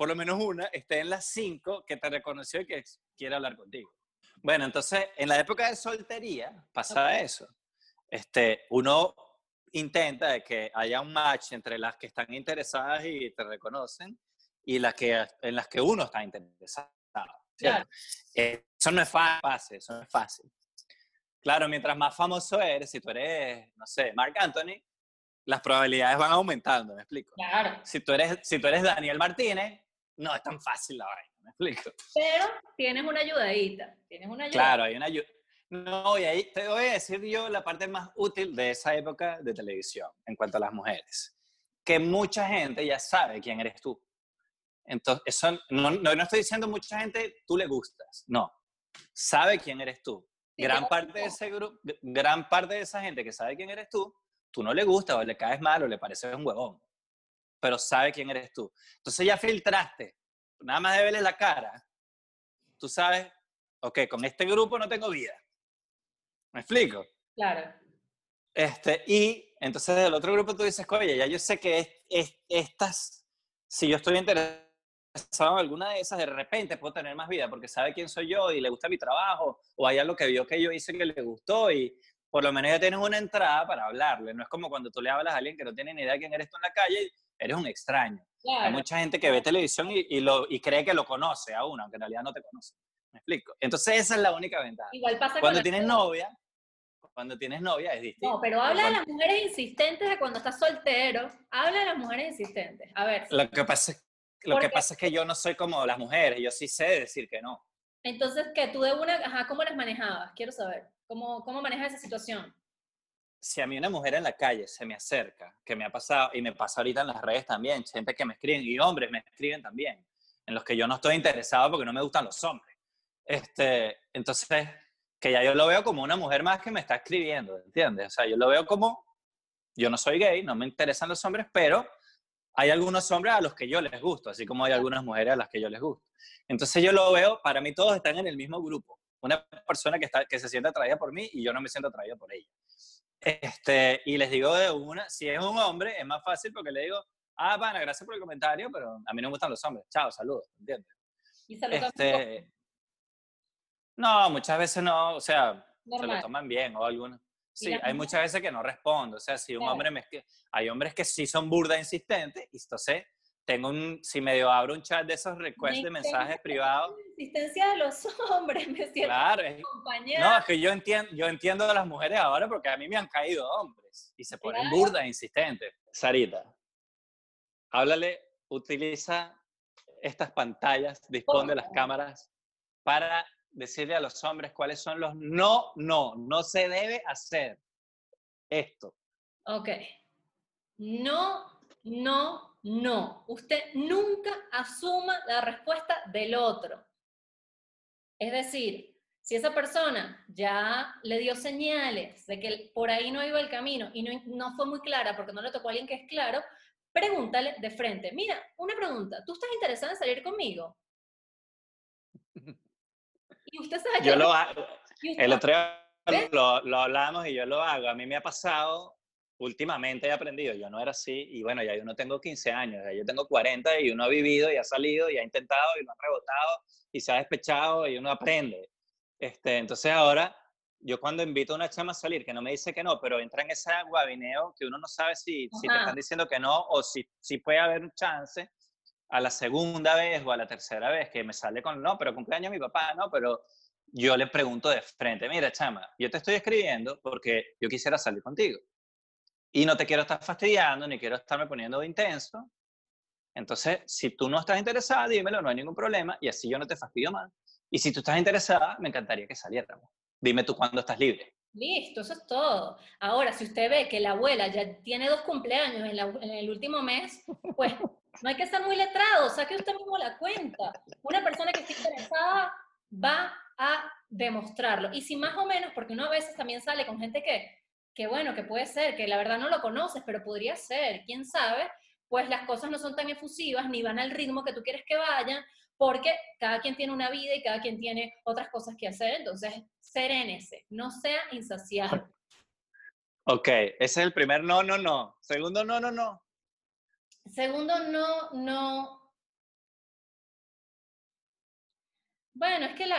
por lo menos una esté en las cinco que te reconoció y que quiere hablar contigo. Bueno, entonces, en la época de soltería pasaba eso. Este, uno intenta de que haya un match entre las que están interesadas y te reconocen y las que, en las que uno está interesado. Eh, Eso no es fácil, eso no es fácil. Claro, mientras más famoso eres, si tú eres, no sé, Mark Anthony, las probabilidades van aumentando, ¿me explico? Claro, Si tú eres, si tú eres Daniel Martínez, no es tan fácil la vaina, ¿me explico? pero tienes una ayudadita, tienes una ayuda. Claro, hay una ayu- No, y ahí te voy a decir yo la parte más útil de esa época de televisión en cuanto a las mujeres. Que mucha gente ya sabe quién eres tú. Entonces, eso, no, no, no estoy diciendo mucha gente tú le gustas, no. Sabe quién eres tú. Gran parte de ese grupo, gran parte de esa gente que sabe quién eres tú, tú no le gustas o le caes mal o le pareces un huevón, pero sabe quién eres tú. Entonces ya filtraste, nada más de verle la cara, tú sabes, ok, con este grupo no tengo vida. ¿Me explico? Claro, Este, y entonces del otro grupo tú dices, oye, ya yo sé que es, es- estas, si yo estoy interesado interesado en alguna de esas, de repente puedo tener más vida porque sabe quién soy yo y le gusta mi trabajo o hay algo que vio que yo hice que le gustó y por lo menos ya tienes una entrada para hablarle. No es como cuando tú le hablas a alguien que no tiene ni idea de quién eres tú en la calle eres un extraño. Hay mucha gente que ve televisión y, y, lo, y cree que lo conoce a uno, aunque en realidad no te conoce. ¿Me explico? Entonces esa es la única ventaja. Igual pasa Cuando tienes novia, cuando tienes novia es distinto. No, pero habla de las mujeres insistentes de cuando estás soltero. Habla de las mujeres insistentes. A ver. Lo que pasa es, lo que pasa es que yo no soy como las mujeres, yo sí sé decir que no. Entonces, que tú de una, ajá, ¿cómo las manejabas? Quiero saber. ¿Cómo, cómo manejas esa situación? Si a mí una mujer en la calle se me acerca, que me ha pasado, y me pasa ahorita en las redes también, gente que me escriben, y hombres me escriben también, en los que yo no estoy interesado porque no me gustan los hombres. Este, entonces, que ya yo lo veo como una mujer más que me está escribiendo, ¿entiendes? O sea, yo lo veo como, yo no soy gay, no me interesan los hombres, pero hay algunos hombres a los que yo les gusto, así como hay algunas mujeres a las que yo les gusto. Entonces yo lo veo, para mí todos están en el mismo grupo. Una persona que, está, que se siente atraída por mí y yo no me siento atraída por ella. Este, y les digo de una, si es un hombre, es más fácil porque le digo, ah, pana, gracias por el comentario, pero a mí no me gustan los hombres. Chao, saludos, ¿entiendes? Y tomas Este, no, muchas veces no, o sea, se lo normal. toman bien o algunos. ¿Y Sí, hay muchas veces que no respondo. O sea, si un Claro. hombre me... Hay hombres que sí son burda insistentes y entonces tengo un... Si medio abro un chat de esos requests de Me mensajes privados, La insistencia de los hombres, me siento claro. es- no, es que yo entiendo, yo entiendo a las mujeres ahora porque a mí me han caído hombres y se ponen Claro. burda insistentes. Sarita, háblale, utiliza estas pantallas, dispone de las cámaras para decirle a los hombres cuáles son los no, no, no se debe hacer esto. Ok. No, no, no. Usted nunca asuma la respuesta del otro. Es decir, si esa persona ya le dio señales de que por ahí no iba el camino y no, no fue muy clara porque no le tocó a alguien que es claro, pregúntale de frente. Mira, una pregunta. ¿Tú estás interesada en salir conmigo? Y usted sabe que Yo lo hago, el otro día lo, lo hablamos y yo lo hago. A mí me ha pasado, últimamente he aprendido, yo no era así y bueno, ya yo no tengo 15 años, ya yo tengo 40 y uno ha vivido y ha salido y ha intentado y lo ha rebotado y se ha despechado y uno aprende. Este, entonces ahora, yo cuando invito a una chama a salir, que no me dice que no, pero entra en ese guabineo que uno no sabe si, si te están diciendo que no o si, si puede haber un chance a la segunda vez o a la tercera vez que me sale con no, pero cumpleaños mi papá, no, pero yo le pregunto de frente, mira, chama, yo te estoy escribiendo porque yo quisiera salir contigo. Y no te quiero estar fastidiando, ni quiero estarme poniendo de intenso. Entonces, si tú no estás interesada, dímelo, no hay ningún problema, y así yo no te fastidio más. Y si tú estás interesada, me encantaría que saliéramos. Dime tú cuándo estás libre. Listo, eso es todo. Ahora, si usted ve que la abuela ya tiene dos cumpleaños en, la- en el último mes, pues no hay que ser muy letrado, saque usted mismo la cuenta. Una persona que esté interesada va a demostrarlo. Y si más o menos, porque uno a veces también sale con gente que, que bueno, que puede ser, que la verdad no lo conoces, pero podría ser, quién sabe, pues las cosas no son tan efusivas ni van al ritmo que tú quieres que vayan, porque cada quien tiene una vida y cada quien tiene otras cosas que hacer, entonces serénese, no sea insaciable. Ok, ese es el primer no, no, no. Segundo no, no, no. Segundo, no, no. Bueno, es que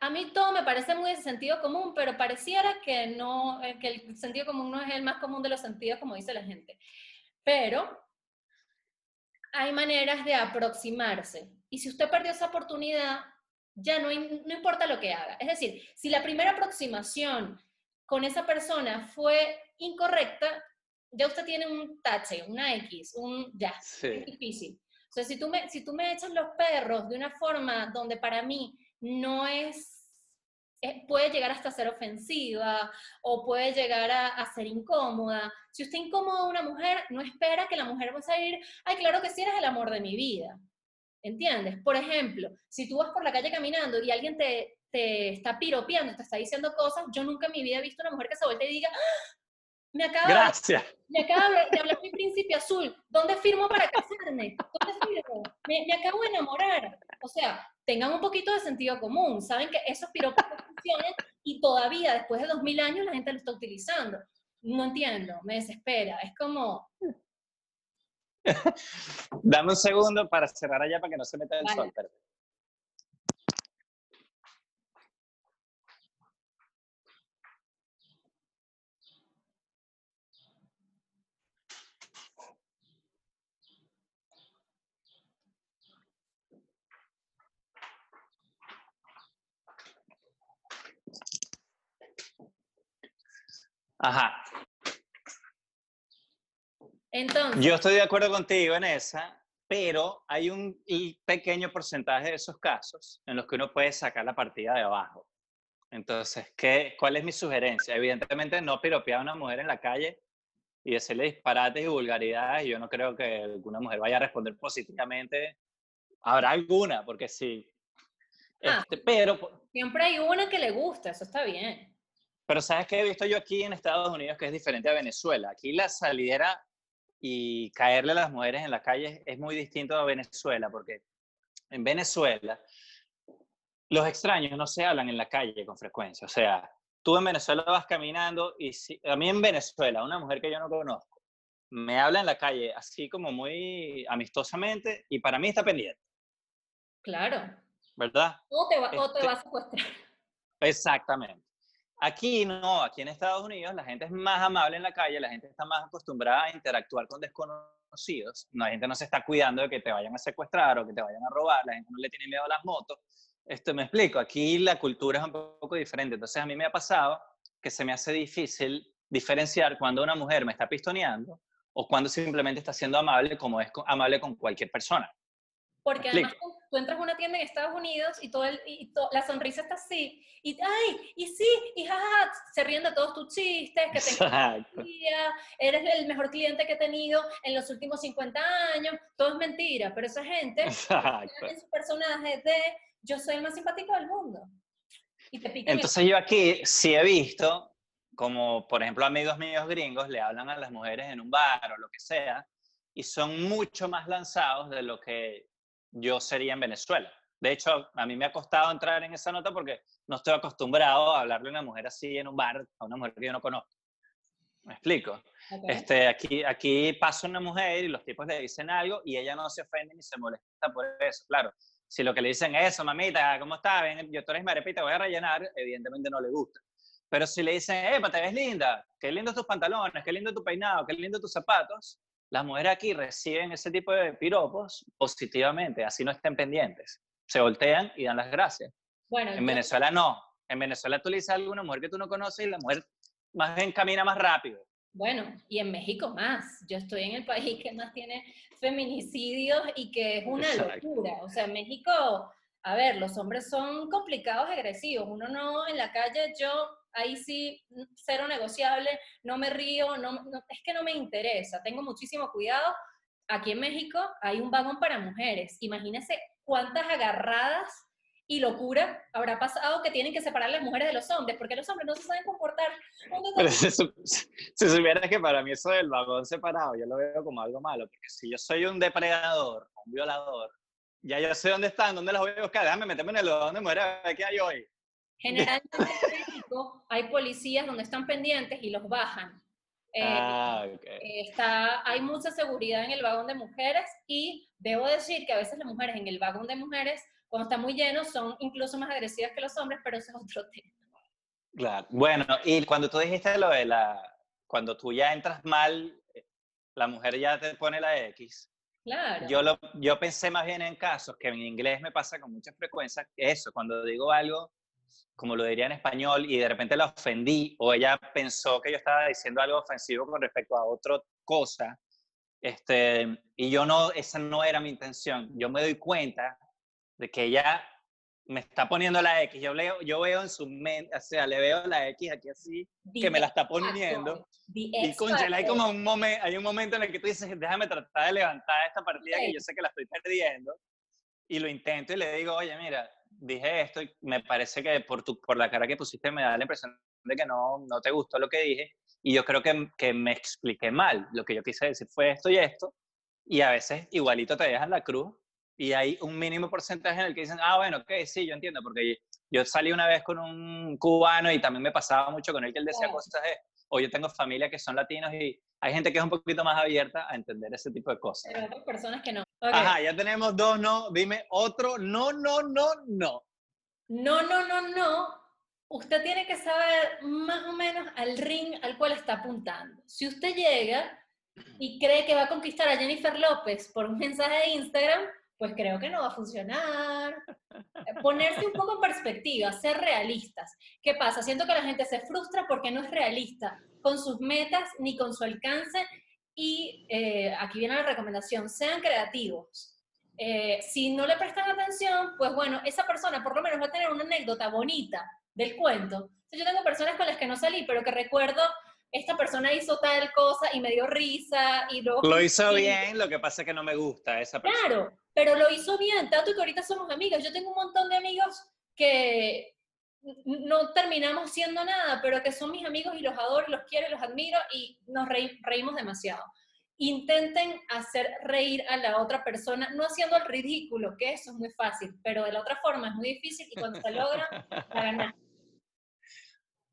a mí todo me parece muy sentido común, pero pareciera que no, eh, que el sentido común no es el más común de los sentidos, como dice la gente. Pero hay maneras de aproximarse. Y si usted perdió esa oportunidad, ya no importa lo que haga. Es decir, si la primera aproximación con esa persona fue incorrecta, ya usted tiene un tache, una X, un ya, es Sí. difícil. O sea, si tú, me, si tú me echas los perros de una forma donde para mí no es, eh, puede llegar hasta ser ofensiva o puede llegar a, a ser incómoda. Si usted incomoda a una mujer, no espera que la mujer va a salir, ay, claro que sí eres el amor de mi vida. ¿Entiendes? Por ejemplo, si tú vas por la calle caminando y alguien te, te está piropeando, te está diciendo cosas, yo nunca en mi vida he visto una mujer que se vuelve y diga, "Ah, me acaba Gracias. me acaba de hablar, mi príncipe azul. ¿Dónde firmo para casarme? ¿Dónde firmo? Me, me acabo de enamorar. O sea, tengan un poquito de sentido común. Saben que esos piropos funcionan y todavía, después de dos mil años, la gente lo está utilizando. No entiendo, me desespera. Es como, Dame un segundo para cerrar allá para que no se meta el Vale. sol. Ajá. Entonces, Yo estoy de acuerdo contigo en esa, pero hay un pequeño porcentaje de esos casos en los que uno puede sacar la partida de abajo. Entonces, ¿qué, ¿cuál es mi sugerencia? Evidentemente, no piropear a una mujer en la calle y decirle disparates y vulgaridades. Yo no creo que alguna mujer vaya a responder positivamente. Habrá alguna, porque sí. Ah. Este, pero, siempre hay una que le gusta, eso está bien. Pero ¿sabes qué he visto yo aquí en Estados Unidos que es diferente a Venezuela? Aquí la salidera y caerle a las mujeres en la calle es muy distinto a Venezuela, porque en Venezuela los extraños no se hablan en la calle con frecuencia. O sea, tú en Venezuela vas caminando y si, a mí en Venezuela, una mujer que yo no conozco, me habla en la calle así como muy amistosamente y para mí está pendiente, Claro. ¿verdad? O te va, o te Este- va a secuestrar. Exactamente. Aquí no, aquí en Estados Unidos la gente es más amable en la calle, la gente está más acostumbrada a interactuar con desconocidos, la gente no se está cuidando de que te vayan a secuestrar o que te vayan a robar, la gente no le tiene miedo a las motos. Esto me explico, aquí la cultura es un poco diferente, entonces a mí me ha pasado que se me hace difícil diferenciar cuando una mujer me está pistoneando o cuando simplemente está siendo amable como es amable con cualquier persona. Porque además tú, entras a una tienda en Estados Unidos y, todo el, y to- la sonrisa está así. Y, ay, y sí, y jaja, se ríen de todos tus chistes, que te día, eres el mejor cliente que he tenido en los últimos 50 años, todo es mentira, pero esa gente Exacto. en su personaje de yo soy el más simpático del mundo. Y te el- Entonces yo aquí sí he visto, como por ejemplo amigos míos gringos le hablan a las mujeres en un bar o lo que sea, y son mucho más lanzados de lo que yo sería en Venezuela. De hecho, a mí me ha costado entrar en esa nota porque no estoy acostumbrado a hablarle a una mujer así en un bar, a una mujer que yo no conozco. ¿Me explico? Ok. Este, aquí, aquí pasa una mujer y los tipos le dicen algo y ella no se ofende ni se molesta por eso. Claro, si lo que le dicen es eso, mamita, ¿cómo estás? Ven, yo tú eres te voy a rellenar, evidentemente no le gusta. Pero si le dicen, epa, te ves linda, qué lindos tus pantalones, qué lindo tu peinado, qué lindo tus zapatos, las mujeres aquí reciben ese tipo de piropos positivamente, así no estén pendientes. Se voltean y dan las gracias. bueno, En yo- Venezuela no. En Venezuela tú le dices a alguna mujer que tú no conoces y la mujer más bien camina más rápido. Bueno, y en México más. Yo estoy en el país que más tiene feminicidios y que es una Exacto. locura. O sea, en México, a ver, los hombres son complicados agresivos. Uno no en la calle, yo ahí sí, mm, cero negociable, no me río, no, no- es que no me interesa. Tengo muchísimo cuidado. Aquí en México hay un vagón para mujeres. Imagínense cuántas agarradas y locura habrá pasado que tienen que separar las mujeres de los hombres, porque los hombres no se saben comportar. Pero si, si supieras que para mí eso del vagón separado, yo lo veo como algo malo, porque si yo soy un depredador, un violador, ya yo sé dónde están, dónde los voy a buscar, déjame meterme en el vagón de mujeres a ver qué hay hoy. Generalmente en México hay policías donde están pendientes y los bajan. Eh, Ah, está, hay mucha seguridad en el vagón de mujeres y debo decir que a veces las mujeres en el vagón de mujeres, cuando está muy lleno, son incluso más agresivas que los hombres, pero eso es otro tema. Claro. Bueno, y cuando tú dijiste lo de la, cuando tú ya entras mal, eh, la mujer ya te pone la X. Claro. Yo, lo, yo pensé más bien en casos que en inglés me pasa con mucha frecuencia, que eso, cuando digo algo, como lo diría en español, y de repente la ofendí, o ella pensó que yo estaba diciendo algo ofensivo con respecto a otra cosa, este, y yo no, esa no era mi intención. Yo me doy cuenta de que ella me está poniendo la X. Yo, leo, yo veo en su mente, o sea, le veo la X aquí así, The que me la está poniendo. Y X conchale, hay como un momento, hay un momento en el que tú dices, déjame tratar de levantar esta partida que yo sé que la estoy perdiendo. Y lo intento y le digo, oye, mira, dije esto y me parece que por, tu, por la cara que pusiste me da la impresión de que no, no te gustó lo que dije. Y yo creo que, que me expliqué mal. Lo que yo quise decir fue esto y esto. Y a veces igualito te dejan la cruz. Y hay un mínimo porcentaje en el que dicen, ah, bueno, ok, sí, yo entiendo. Porque yo salí una vez con un cubano y también me pasaba mucho con él que él decía Claro. cosas de, o yo tengo familia que son latinos y, hay gente que es un poquito más abierta a entender ese tipo de cosas. Pero otras personas que no. Ajá, ya tenemos dos no. Dime otro no, no, no, no. No, no, no, no. Usted tiene que saber más o menos al ring al cual está apuntando. Si usted llega y cree que va a conquistar a Jennifer López por un mensaje de Instagram, pues creo que no va a funcionar. Ponerse un poco en perspectiva, ser realistas. ¿Qué pasa? Siento que la gente se frustra porque no es realista con sus metas ni con su alcance. Y eh, aquí viene la recomendación, sean creativos. Eh, si no le prestan atención, pues bueno, esa persona por lo menos va a tener una anécdota bonita del cuento. Yo tengo personas con las que no salí, pero que recuerdo esta persona hizo tal cosa y me dio risa y luego... Lo hizo bien, lo que pasa es que no me gusta esa persona. Claro, pero lo hizo bien, tanto que ahorita somos amigos. Yo tengo un montón de amigos que no terminamos siendo nada, pero que son mis amigos y los adoro, los quiero y los admiro y nos reímos demasiado. Intenten hacer reír a la otra persona, no haciendo el ridículo, que eso es muy fácil, pero de la otra forma es muy difícil y cuando se logra, la ganas.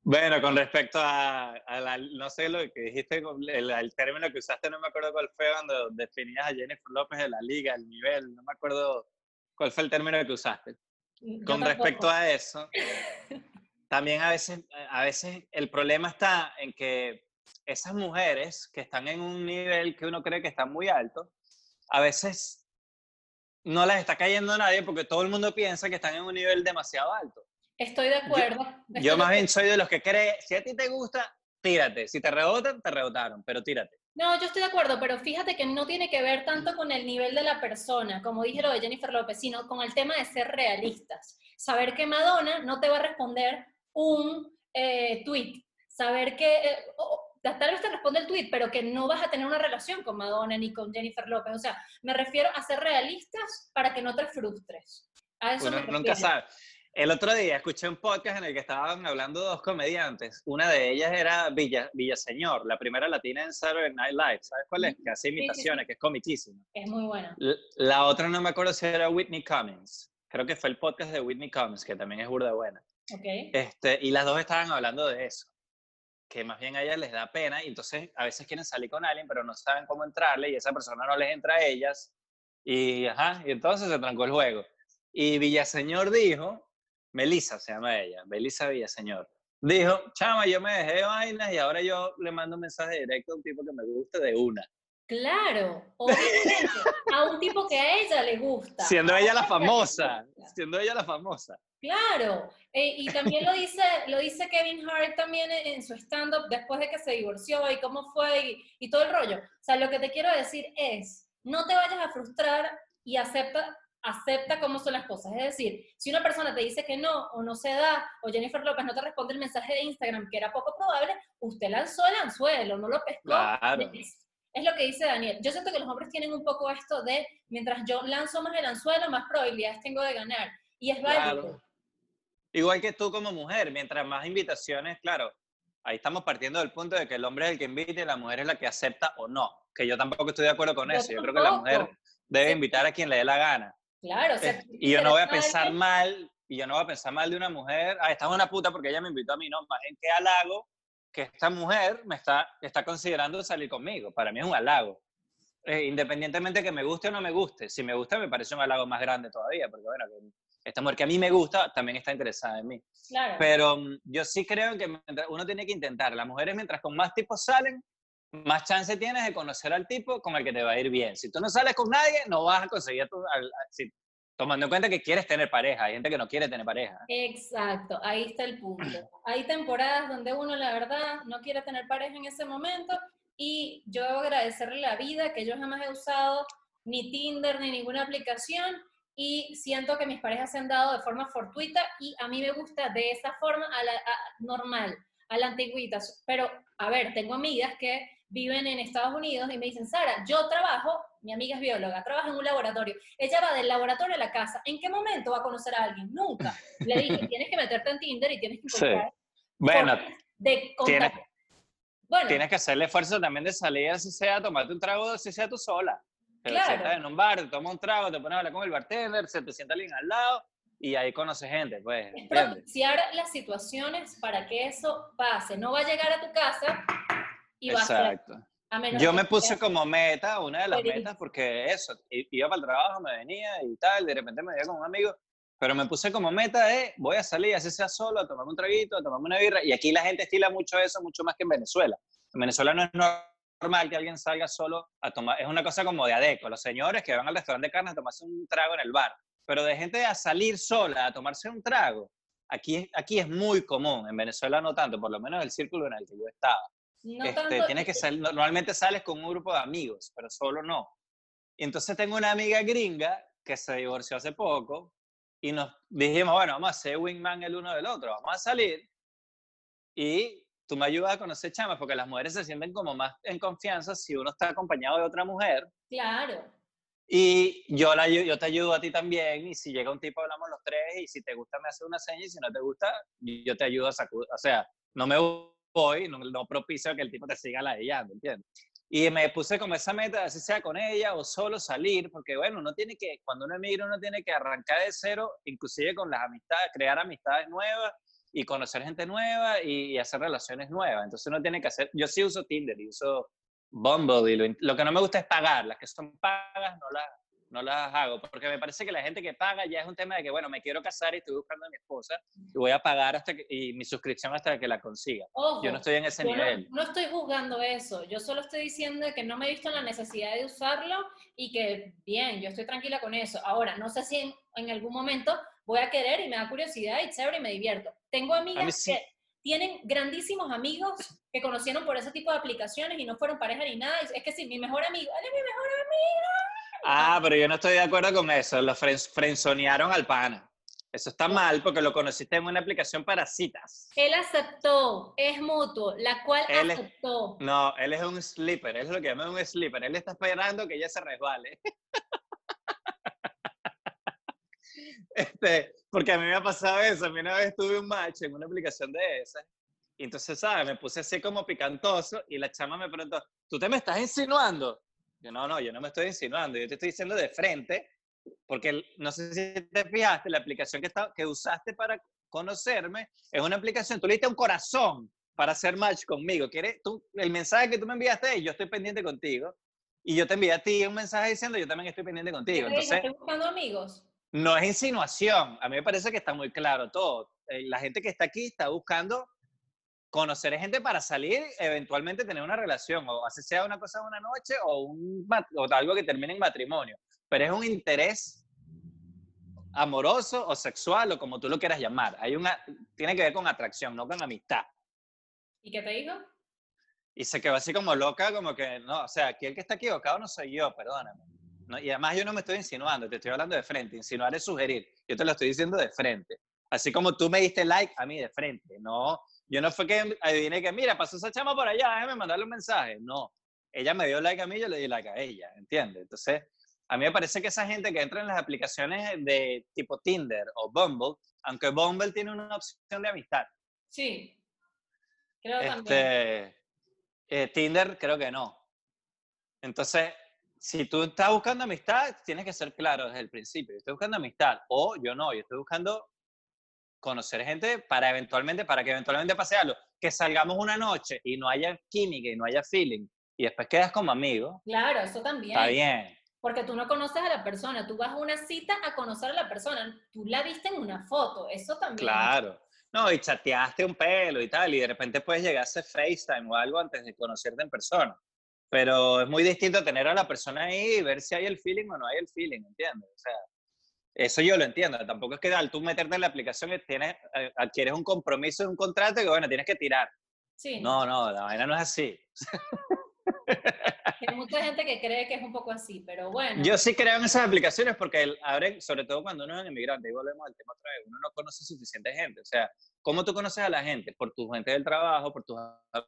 Bueno, con respecto a, no sé lo que dijiste, el, término que usaste, no me acuerdo cuál fue cuando definías a Jennifer López de la liga, el nivel, no me acuerdo cuál fue el término que usaste. con respecto a eso, también a veces, a veces el problema está en que esas mujeres que están en un nivel que uno cree que está muy alto, a veces no las está cayendo nadie porque todo el mundo piensa que están en un nivel demasiado alto. Estoy de acuerdo. Yo, más bien soy de los que cree, si a ti te gusta, tírate. Si te rebotan, te rebotaron, pero tírate. No, yo estoy de acuerdo, pero fíjate que no tiene que ver tanto con el nivel de la persona, como dije lo de Jennifer López, sino con el tema de ser realistas. Saber que Madonna no te va a responder un eh, tweet. Saber que, eh, tal vez te responde el tweet, pero que no vas a tener una relación con Madonna ni con Jennifer López. O sea, me refiero a ser realistas para que no te frustres. A eso bueno, nunca sabes. El otro día escuché un podcast en el que estaban hablando dos comediantes. Una de ellas era Villa, Villaseñor, la primera latina en Saturday Night Live. ¿Sabes cuál es? Que hace imitaciones, que es comiquísima. Es muy buena. La, otra no me acuerdo si era Whitney Cummings. Creo que fue el podcast de Whitney Cummings, que también es burda buena. Okay. Este, y las dos estaban hablando de eso. Que más bien a ellas les da pena y entonces a veces quieren salir con alguien, pero no saben cómo entrarle y esa persona no les entra a ellas. Y, ajá, y entonces se trancó el juego. Y Villaseñor dijo Melissa se llama ella, Melissa Villaseñor. Dijo, chama, yo me dejé de vainas y ahora yo le mando un mensaje directo a un tipo que me guste de una. Claro, obviamente, a un tipo que a ella le gusta. Siendo ella la famosa, siendo ella la famosa. Claro, eh, y también lo dice, lo dice Kevin Hart también en, su stand-up después de que se divorció y cómo fue y, y todo el rollo. O sea, lo que te quiero decir es, no te vayas a frustrar y acepta acepta cómo son las cosas. Es decir, si una persona te dice que no o no se da, o Jennifer López no te responde el mensaje de Instagram, que era poco probable, usted lanzó el anzuelo, no lo pescó. Es, lo que dice Daniel. Yo siento que los hombres tienen un poco esto de, mientras yo lanzo más el anzuelo, más probabilidades tengo de ganar. Y es válido. Igual que tú como mujer, mientras más invitaciones, claro, ahí estamos partiendo del punto de que el hombre es el que invita y la mujer es la que acepta o no. Que yo tampoco estoy de acuerdo con eso. Yo creo que la mujer debe invitar a quien le dé la gana. Claro, y yo no voy a pensar mal, y yo no voy a pensar mal de una mujer, ah, esta es una puta porque ella me invitó a mí, no, más en qué halago que esta mujer me está, está considerando salir conmigo. Para mí es un halago. Eh, independientemente que me guste o no me guste. Si me gusta, me parece un halago más grande todavía, porque bueno, esta mujer que a mí me gusta también está interesada en mí. Claro. Pero mm, yo sí creo que uno tiene que intentar. Las mujeres, mientras con más tipos salen, más chance tienes de conocer al tipo con el que te va a ir bien. Si tú no sales con nadie, no vas a conseguir tu, tomando en cuenta que quieres tener pareja, hay gente que no quiere tener pareja. Exacto, ahí está el punto. Hay temporadas donde uno la verdad no quiere tener pareja en ese momento y yo debo agradecerle la vida que yo jamás he usado ni Tinder ni ninguna aplicación y siento que mis parejas se han dado de forma fortuita y a mí me gusta de esa forma a la, normal, a la antigüita. Pero, a ver, tengo amigas que viven en Estados Unidos y me dicen, Sara, yo trabajo, mi amiga es bióloga, trabaja en un laboratorio. Ella va del laboratorio a la casa. ¿En qué momento va a conocer a alguien? Nunca. Le dije, tienes que meterte en Tinder y tienes que encontrar. Bueno, de tienes, bueno, tienes que hacerle esfuerzo también de salir, si sea, tomarte un trago, si sea tú sola. Te claro. sientas en un bar, te tomas un trago, te pones a hablar con el bartender, se te sienta alguien al lado y ahí conoces gente, pues. Es propiciar las situaciones para que eso pase. No va a llegar a tu casa y Exacto. A menos Yo me puse seas- como meta, una de las metas, porque eso, iba para el trabajo, me venía y tal, de repente me veía con un amigo, pero me puse como meta de voy a salir, así sea solo, a tomarme un traguito, a tomarme una birra, y aquí la gente estila mucho eso, mucho más que en Venezuela. En Venezuela no es normal que alguien salga solo a tomar, es una cosa como de adeco, los señores que van al restaurante de carne a tomarse un trago en el bar, pero de gente a salir sola a tomarse un trago, aquí, aquí es muy común, en Venezuela no tanto, por lo menos el círculo en el que yo estaba. No Este, tanto- tienes que salir, normalmente sales con un grupo de amigos, pero solo no. Y entonces tengo una amiga gringa que se divorció hace poco y nos dijimos, bueno, vamos a ser wingman el uno del otro, vamos a salir y tú me ayudas a conocer chamas porque las mujeres se sienten como más en confianza si uno está acompañado de otra mujer Claro. y yo, la, yo te ayudo a ti también y si llega un tipo hablamos los tres y si te gusta me hace una seña y si no te gusta yo te ayudo a sacudir, o sea, no me voy, no, no propicio que el tipo te siga ladillando, ¿entiendes? Y me puse como esa meta, así sea con ella o solo salir, porque bueno, uno tiene que, cuando uno emigra, uno tiene que arrancar de cero, inclusive con las amistades, crear amistades nuevas y conocer gente nueva y, y hacer relaciones nuevas. Entonces uno tiene que hacer, yo sí uso Tinder y uso Bumble y lo, lo que no me gusta es pagar, las que son pagas no las, no las hago, porque me parece que la gente que paga ya es un tema de que, bueno, me quiero casar y estoy buscando a mi esposa y voy a pagar hasta que, y mi suscripción hasta que la consiga. Ojo, Yo no estoy en ese yo nivel. No, estoy juzgando eso, yo solo estoy diciendo que no me he visto en la necesidad de usarlo y que bien, yo estoy tranquila con eso. Ahora, no sé si en, en algún momento voy a querer y me da curiosidad y chévere y me divierto. Tengo amigas sí. que tienen grandísimos amigos que conocieron por ese tipo de aplicaciones y no fueron pareja ni nada. Es que sí, mi mejor amigo, él es mi mejor amigo. Ah, pero yo no estoy de acuerdo con eso. Lo fren- frenzonearon al pana. Eso está mal porque lo conociste en una aplicación para citas. Él aceptó, es mutuo, la cual Él es- aceptó. No, él es un sleeper. Él es lo que llaman un sleeper. Él está esperando que ella se resbale. Este, porque a mí me ha pasado eso. A mí una vez tuve un match en una aplicación de esas. Y entonces, ¿sabes? Me puse así como picantoso y la chama me preguntó, ¿tú te me estás insinuando? Yo, no, no, yo no me estoy insinuando. Yo te estoy diciendo de frente, porque el- no sé si te fijaste, la aplicación que, está, que usaste para conocerme es una aplicación, tú le diste un corazón para hacer match conmigo. ¿Quieres, tú, el mensaje que tú me enviaste es, yo estoy pendiente contigo. Y yo te envié a ti un mensaje diciendo, yo también estoy pendiente ¿Qué contigo. Entonces, ¿Estoy buscando amigos? no es insinuación. A mí me parece que está muy claro todo. Eh, La gente que está aquí está buscando conocer gente para salir, eventualmente tener una relación, o así sea una cosa de una noche o, un, o algo que termine en matrimonio. Pero es un interés amoroso o sexual o como tú lo quieras llamar. Hay una, tiene que ver con atracción, no con amistad. ¿Y qué te dijo? Y se quedó así como loca, como que, no, o sea, aquí el que está equivocado no soy yo, perdóname. No, y además yo no me estoy insinuando, te estoy hablando de frente. Insinuar es sugerir. Yo te lo estoy diciendo de frente. Así como tú me diste like a mí de frente. No, yo no fue que adiviné que, mira, pasó esa chama por allá, déjame mandarle un mensaje. No, ella me dio like a mí, yo le di like a ella, ¿entiendes? Entonces, a mí me parece que esa gente que entra en las aplicaciones de tipo Tinder o Bumble, aunque Bumble tiene una opción de amistad, Sí. Creo también. este, eh, Tinder creo que no. Entonces, si tú estás buscando amistad, tienes que ser claro desde el principio. Yo estoy buscando amistad o yo no, yo estoy buscando conocer gente para eventualmente, para que eventualmente pase algo. Que salgamos una noche y no haya química y no haya feeling y después quedas como amigo, Claro, eso también. está bien. Porque tú no conoces a la persona, tú vas a una cita a conocer a la persona, tú la viste en una foto, eso también. Claro. No, y chateaste un pelo y tal, y de repente puedes llegar a hacer FaceTime o algo antes de conocerte en persona. Pero es muy distinto tener a la persona ahí y ver si hay el feeling o no hay el feeling, ¿entiendes? O sea, eso yo lo entiendo. Tampoco es que al tú meterte en la aplicación tienes, eh, adquieres un compromiso, un contrato que, bueno, tienes que tirar. Sí, No, no, la vaina no es así. hay mucha gente que cree que es un poco así, pero bueno. Yo sí creo en esas aplicaciones porque el- abren, sobre todo cuando uno es un inmigrante, y volvemos al tema otra vez, uno no conoce suficiente gente. O sea, ¿cómo tú conoces a la gente? Por tu gente del trabajo, por tus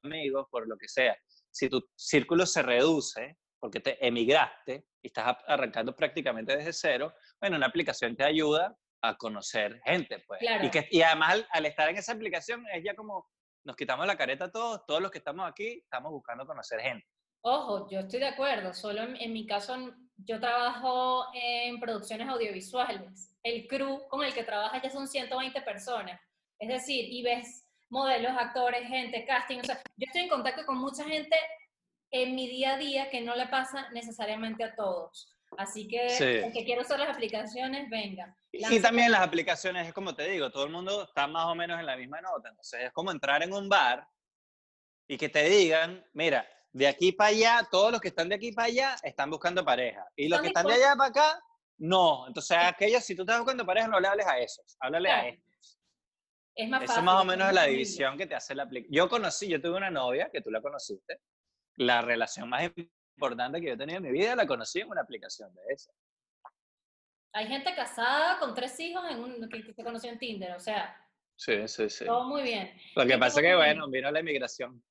amigos, por lo que sea. Si tu círculo se reduce porque te emigraste y estás arrancando prácticamente desde cero, bueno, una aplicación te ayuda a conocer gente, pues. Claro. Y, que, y además al, al estar en esa aplicación es ya como nos quitamos la careta todos, todos los que estamos aquí estamos buscando conocer gente. Ojo, yo estoy de acuerdo, solo en, en mi caso yo trabajo en producciones audiovisuales. El crew con el que trabajas ya son 120 personas. Es decir, y ves modelos, actores, gente, casting, o sea, yo estoy en contacto con mucha gente en mi día a día que no le pasa necesariamente a todos. Así que Sí. el que quiera usar las aplicaciones, venga. Y también las aplicaciones, es como te digo, todo el mundo está más o menos en la misma nota. Entonces es como entrar en un bar y que te digan, mira, de aquí para allá, todos los que están de aquí para allá están buscando pareja. Y los que están de allá para acá, no. Entonces a aquellos, si tú estás buscando pareja, no le hables a esos, háblale a Claro. estos. Es más Eso fácil. más o menos es la división que te hace la aplicación. Yo conocí, yo tuve una novia, que tú la conociste. La relación más importante que yo he tenido en mi vida la conocí en una aplicación de esa. Hay gente casada con tres hijos en un, que, se conoció en Tinder, o sea, Sí, sí, sí. todo muy bien. Lo que pasa es que, bueno, vino la inmigración.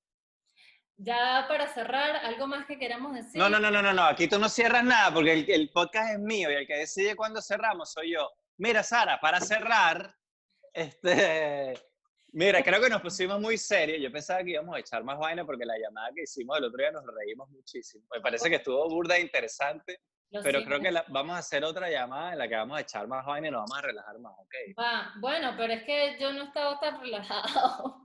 Ya para cerrar, algo más que queramos decir. No, no, no, no, no, no, aquí tú no cierras nada porque el, el podcast es mío y el que decide cuándo cerramos soy yo. Mira, Sara, para cerrar, este, mira, creo que nos pusimos muy serios. Yo pensaba que íbamos a echar más vaina porque la llamada que hicimos el otro día nos reímos muchísimo. Me parece que estuvo burda e interesante, Lo pero creo que la- vamos a hacer otra llamada en la que vamos a echar más vaina y nos vamos a relajar más, ¿ok? Bueno, pero es que yo no estaba tan relajado.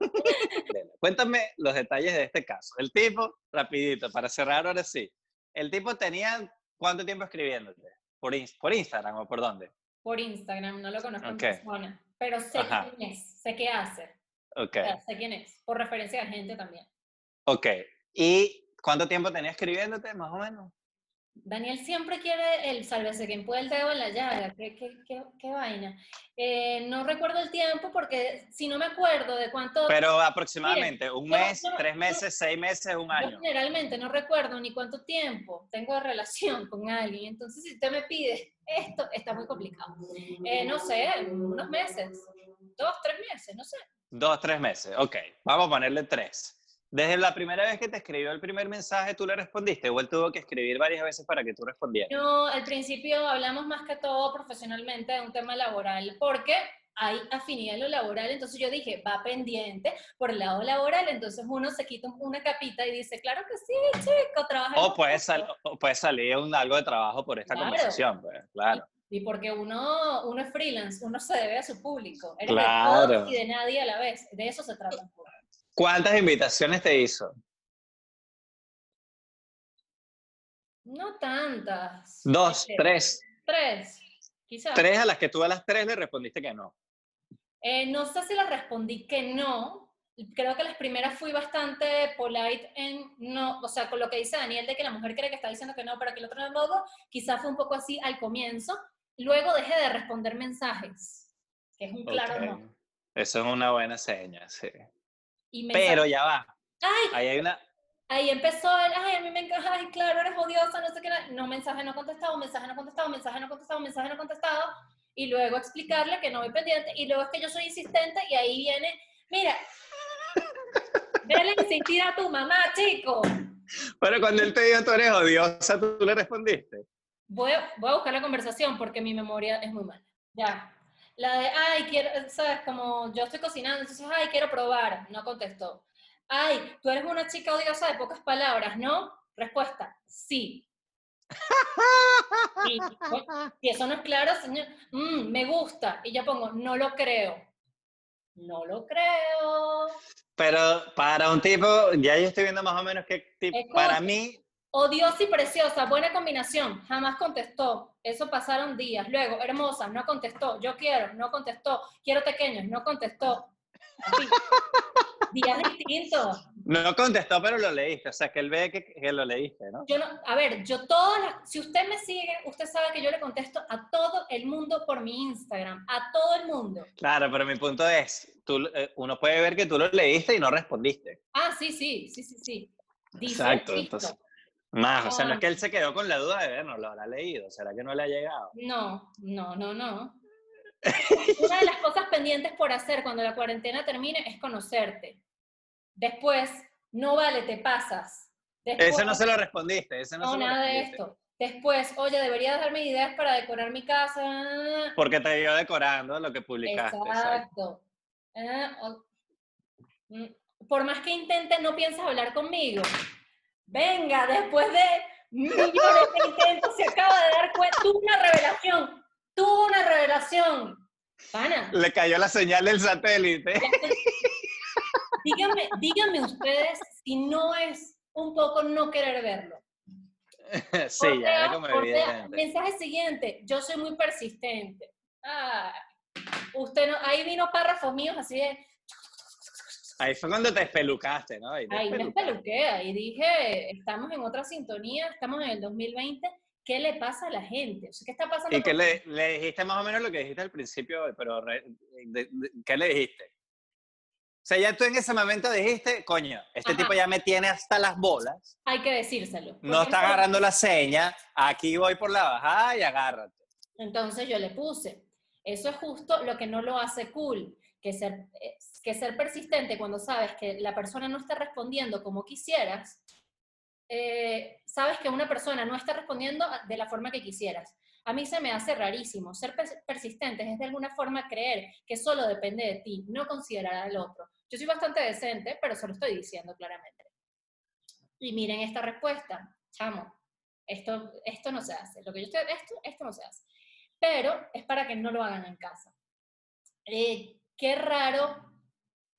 Cuéntame los detalles de este caso. El tipo, rapidito, para cerrar ahora sí. El tipo tenía cuánto tiempo escribiéndote? ¿Por, por Instagram o por dónde? Por Instagram, no lo conozco Ok. en persona, pero sé Ajá. quién es, sé qué hace, Ok, o sea, sé quién es, por referencia de gente también. ok. ¿Y cuánto tiempo tenía escribiéndote, más o menos? Daniel siempre quiere el sálvese quien puede el dedo en la llaga, qué, qué, qué, qué vaina. Eh, no recuerdo el tiempo porque si no me acuerdo de cuánto... Pero aproximadamente, un yo- mes, yo- tres meses, seis meses, un año. generalmente no recuerdo ni cuánto tiempo tengo de relación con alguien, entonces si usted me pide esto, está muy complicado. Eh, no sé, unos meses, dos, tres meses, no sé. Dos, tres meses, ok. Vamos a ponerle tres. Desde la primera vez que te escribió el primer mensaje, ¿tú le respondiste? ¿O él tuvo que escribir varias veces para que tú respondieras? No, al principio hablamos más que todo profesionalmente de un tema laboral, porque hay afinidad en lo laboral, entonces yo dije, va pendiente por el lado laboral, entonces uno se quita una capita y dice, claro que sí, chico, trabaja. en O puede, puesto". sal- o puede salir un, algo de trabajo por esta Claro. conversación, pues, claro. Y porque uno, uno es freelance, uno se debe a su público. Eres de Claro. todos y de nadie a la vez. De eso se trata. ¿Cuántas invitaciones te hizo? No tantas. Dos, Eh, tres. Tres, quizás. Tres a las que tú a las tres le respondiste que no. Eh, no sé si les respondí que no. Creo que las primeras fui bastante polite en no, o sea, con lo que dice Daniel de que la mujer cree que está diciendo que no, pero que el otro no lo quizás fue un poco así al comienzo. Luego dejé de responder mensajes, que es un claro no. Eso es una buena seña, sí. Y Pero ya va. ¡Ay! Ahí hay una. Ahí empezó el, ay, a mí me encaja, ay, claro, eres odiosa, no sé qué, no, mensaje no contestado, mensaje no contestado, mensaje no contestado, mensaje no contestado, y luego explicarle que no voy pendiente, y luego es que yo soy insistente, y ahí viene, mira, vele insistir a tu mamá, chico. Pero cuando él te dijo tú eres odiosa, tú le respondiste. Voy a, voy a buscar la conversación porque mi memoria es muy mala. Ya. La de, ay, quiero, sabes, como yo estoy cocinando, entonces, ay, quiero probar, no contestó. Ay, tú eres una chica odiosa de pocas palabras, ¿no? Respuesta, sí. Y, si eso no es claro, señor, "Mm, me gusta. Y yo pongo, no lo creo. No lo creo. Pero para un tipo, ya yo estoy viendo más o menos qué tipo. Para mí, Odiosa y preciosa, buena combinación. Jamás contestó. Eso pasaron días. Luego, hermosa, no contestó. Yo quiero, no contestó. Quiero pequeños, no contestó. Así. días distintos. no contestó, pero lo leíste. O sea, que él ve que, que lo leíste, ¿no? Yo no, a ver, yo todas las, si usted me sigue, usted sabe que yo le contesto a todo el mundo por mi Instagram, a todo el mundo. Claro, pero mi punto es, tú, eh, uno puede ver que tú lo leíste y no respondiste. Ah, sí, sí, sí, sí, sí. Dice, Exacto, entonces- Más, o sea, no es que él se quedó con la duda de ver, no lo habrá leído. ¿Será que no le ha llegado? No, no, no, no. Una de las cosas pendientes por hacer cuando la cuarentena termine es conocerte. Después, no vale, te pasas. Después, Ese no se lo respondiste, ese no, no, se lo nada de esto. Después, oye, deberías darme ideas para decorar mi casa. Porque te vio decorando lo que publicaste. exacto. Ah, mm, Por más que intente, no piensas hablar conmigo. Venga, después de millones de intentos, se acaba de dar cuenta. Tuvo una revelación. Tuvo una revelación. Pana. Le cayó la señal del satélite. Díganme, díganme ustedes si no es un poco no querer verlo. sí, ya era como evidente. Mensaje siguiente, yo soy muy persistente. Ah, usted no, ahí vino párrafos míos así de... Ahí fue cuando te espelucaste, ¿no? Ahí, ahí me espeluqué, ahí dije, estamos en otra sintonía, estamos en el 2020, ¿qué le pasa a la gente? O sea, ¿Qué está pasando? Y que le, le, dijiste más o menos lo que dijiste al principio, pero ¿qué le dijiste? O sea, ya tú en ese momento dijiste, coño, este tipo ya me tiene hasta las bolas. Hay que decírselo. No está agarrando la seña, aquí voy por la bajada y agárrate. Entonces yo le puse, eso es justo lo que no lo hace cool, que ser, que ser persistente cuando sabes que la persona no está respondiendo como quisieras, eh, sabes que una persona no está respondiendo de la forma que quisieras. A mí se me hace rarísimo. Ser persistente es de alguna forma creer que solo depende de ti, no considerar al otro. Yo soy bastante decente, pero se lo estoy diciendo claramente. Y miren esta respuesta, chamo, esto, esto no se hace. Lo que yo estoy, esto, esto no se hace. Pero es para que no lo hagan en casa. Eh, qué raro,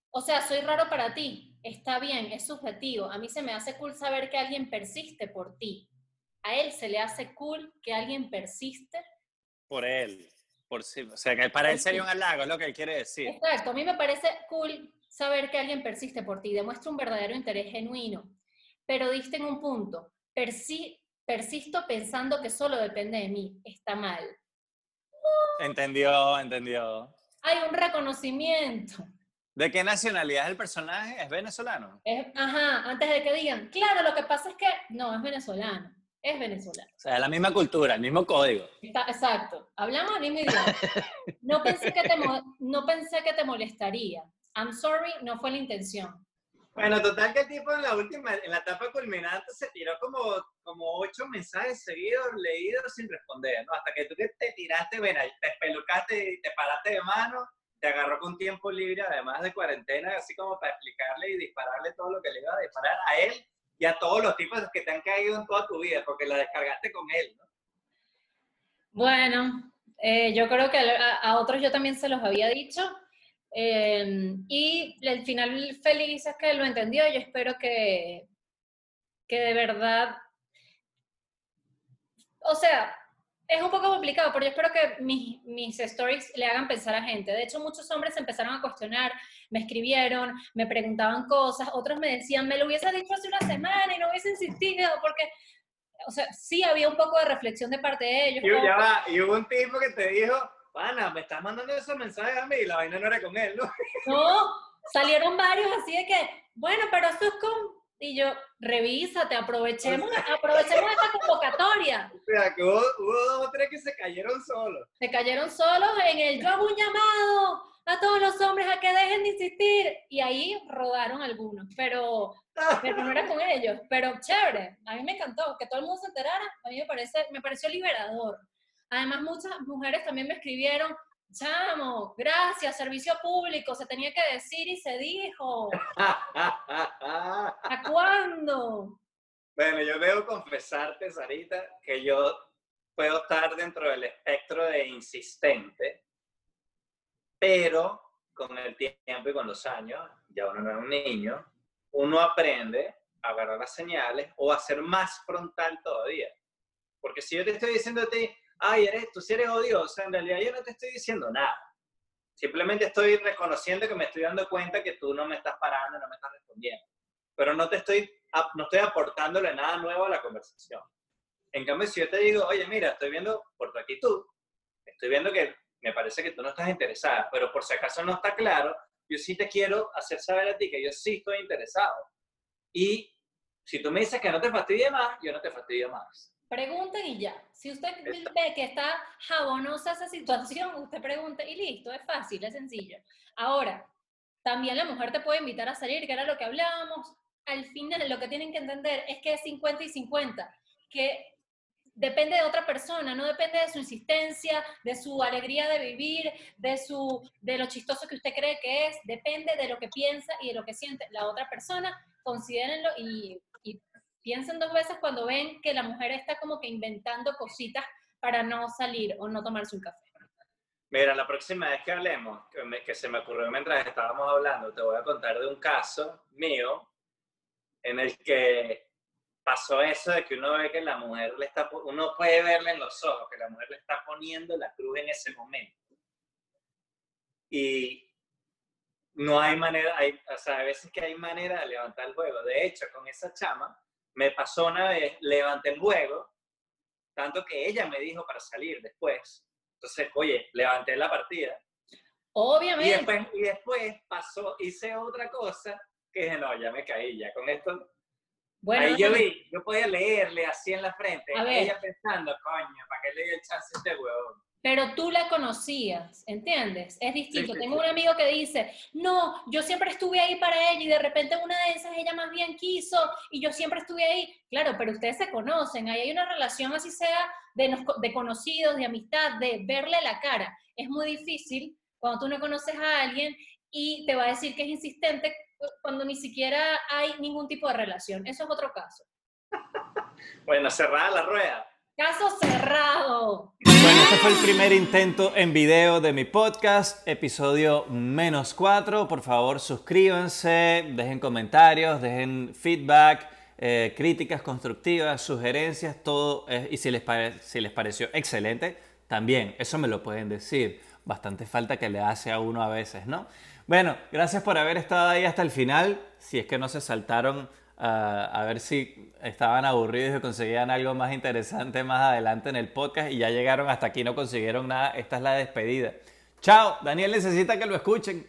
o sea, soy raro para ti, está bien, es subjetivo. A mí se me hace cool saber que alguien persiste por ti. A él se le hace cool que alguien persiste. Por él, por sí. O sea, que para él sería un halago, es lo que él quiere decir. Exacto, a mí me parece cool saber que alguien persiste por ti, demuestra un verdadero interés genuino. Pero diste en un punto, persisto pensando que solo depende de mí, está mal. Entendió, entendió. Hay un reconocimiento. ¿De qué nacionalidad es el personaje? ¿Es venezolano? ajá, antes de que digan, claro, lo que pasa es que no, es venezolano. Es venezolano. O sea, la misma cultura, el mismo código. exacto. Hablamos el mismo idioma. No pensé, que te, no pensé que te molestaría. I'm sorry, no fue la intención. Bueno, total que el tipo en la última, en la etapa culminante se tiró como, como ocho mensajes seguidos leídos sin responder, ¿no? Hasta que tú que te tiraste, bueno, te espelucaste y te paraste de mano, te agarró con tiempo libre, además de cuarentena, así como para explicarle y dispararle todo lo que le iba a disparar a él y a todos los tipos que te han caído en toda tu vida, porque la descargaste con él, ¿no? Bueno, eh, yo creo que a, otros yo también se los había dicho. Eh, y el final feliz es que lo entendió. Yo espero que, que de verdad. O sea, es un poco complicado, pero yo espero que mis, mis, stories le hagan pensar a gente. De hecho, muchos hombres empezaron a cuestionar, me escribieron, me preguntaban cosas, otros me decían, me lo hubiese dicho hace una semana y no hubiese insistido, porque, o sea, sí había un poco de reflexión de parte de ellos. Y hubo un tipo que te dijo, Pana, me estás mandando esos mensajes a mí y la vaina no era con él, ¿no? No, salieron varios así de que, bueno, pero eso es con y yo, revísate, aprovechemos, aprovechemos esta convocatoria. O sea, que hubo, dos o tres que se cayeron solos. Se cayeron solos en el yo hago un llamado a todos los hombres a que dejen de insistir. Y ahí rodaron algunos, pero, pero no era con ellos. Pero chévere, a mí me encantó que todo el mundo se enterara. A mí me, parece, me pareció liberador. Además, muchas mujeres también me escribieron, Chamo, gracias, servicio público, se tenía que decir y se dijo. ¿A cuándo? Bueno, yo debo confesarte, Sarita, que yo puedo estar dentro del espectro de insistente, pero con el tiempo y con los años, ya uno no es un niño, uno aprende a agarrar las señales o a ser más frontal todavía. Porque si yo te estoy diciendo a ti, ay, eres, tú sí eres odiosa, en realidad yo no te estoy diciendo nada. Simplemente estoy reconociendo que me estoy dando cuenta que tú no me estás parando, no me estás respondiendo. Pero no te estoy, no estoy aportándole nada nuevo a la conversación. En cambio, si yo te digo, oye, mira, estoy viendo por tu actitud, estoy viendo que me parece que tú no estás interesada, pero por si acaso no está claro, yo sí te quiero hacer saber a ti que yo sí estoy interesado. Y si tú me dices que no te fastidie más, yo no te fastidio más. Pregunten y ya. Si usted ve que está jabonosa esa situación, usted pregunte y listo, es fácil, es sencillo. Ahora, también la mujer te puede invitar a salir, que era lo que hablábamos. Al final, lo que tienen que entender es que es 50 y 50, que depende de otra persona, no depende de su insistencia, de su alegría de vivir, de, su, de lo chistoso que usted cree que es, depende de lo que piensa y de lo que siente la otra persona. Considérenlo y piensen dos veces cuando ven que la mujer está como que inventando cositas para no salir o no tomarse un café. Mira, la próxima vez que hablemos, que, se me ocurrió mientras estábamos hablando, te voy a contar de un caso mío en el que pasó eso de que uno ve que la mujer le está, uno puede verle en los ojos que la mujer le está poniendo la cruz en ese momento. Y no hay manera, hay, o sea, a veces que hay manera de levantar el juego. De hecho, con esa chama, me pasó una vez, levanté el juego, tanto que ella me dijo para salir después. Entonces, oye, levanté la partida. Obviamente. Y después, y después pasó, hice otra cosa que dije, no, ya me caí, ya con esto. Bueno, Ahí yo vi, yo podía leerle así en la frente, ella pensando, coño, ¿para qué le di el chance a este huevón? Pero tú la conocías, ¿entiendes? Es distinto. Tengo un amigo que dice, no, yo siempre estuve ahí para ella y de repente una de esas ella más bien quiso y yo siempre estuve ahí. Claro, pero ustedes se conocen, ahí hay una relación así sea de, de conocidos, de amistad, de verle la cara. Es muy difícil cuando tú no conoces a alguien y te va a decir que es insistente cuando ni siquiera hay ningún tipo de relación. Eso es otro caso. bueno, cerrada la rueda. Caso cerrado. Bueno, este fue el primer intento en video de mi podcast, episodio menos cuatro. Por favor, suscríbanse, dejen comentarios, dejen feedback, eh, críticas constructivas, sugerencias, todo. y si les, si les pareció excelente, también, eso me lo pueden decir. Bastante falta que le hace a uno a veces, ¿no? Bueno, gracias por haber estado ahí hasta el final. Si es que no se saltaron a ver si estaban aburridos y conseguían algo más interesante más adelante en el podcast y ya llegaron hasta aquí, no consiguieron nada. Esta es la despedida. Chao, Daniel necesita que lo escuchen.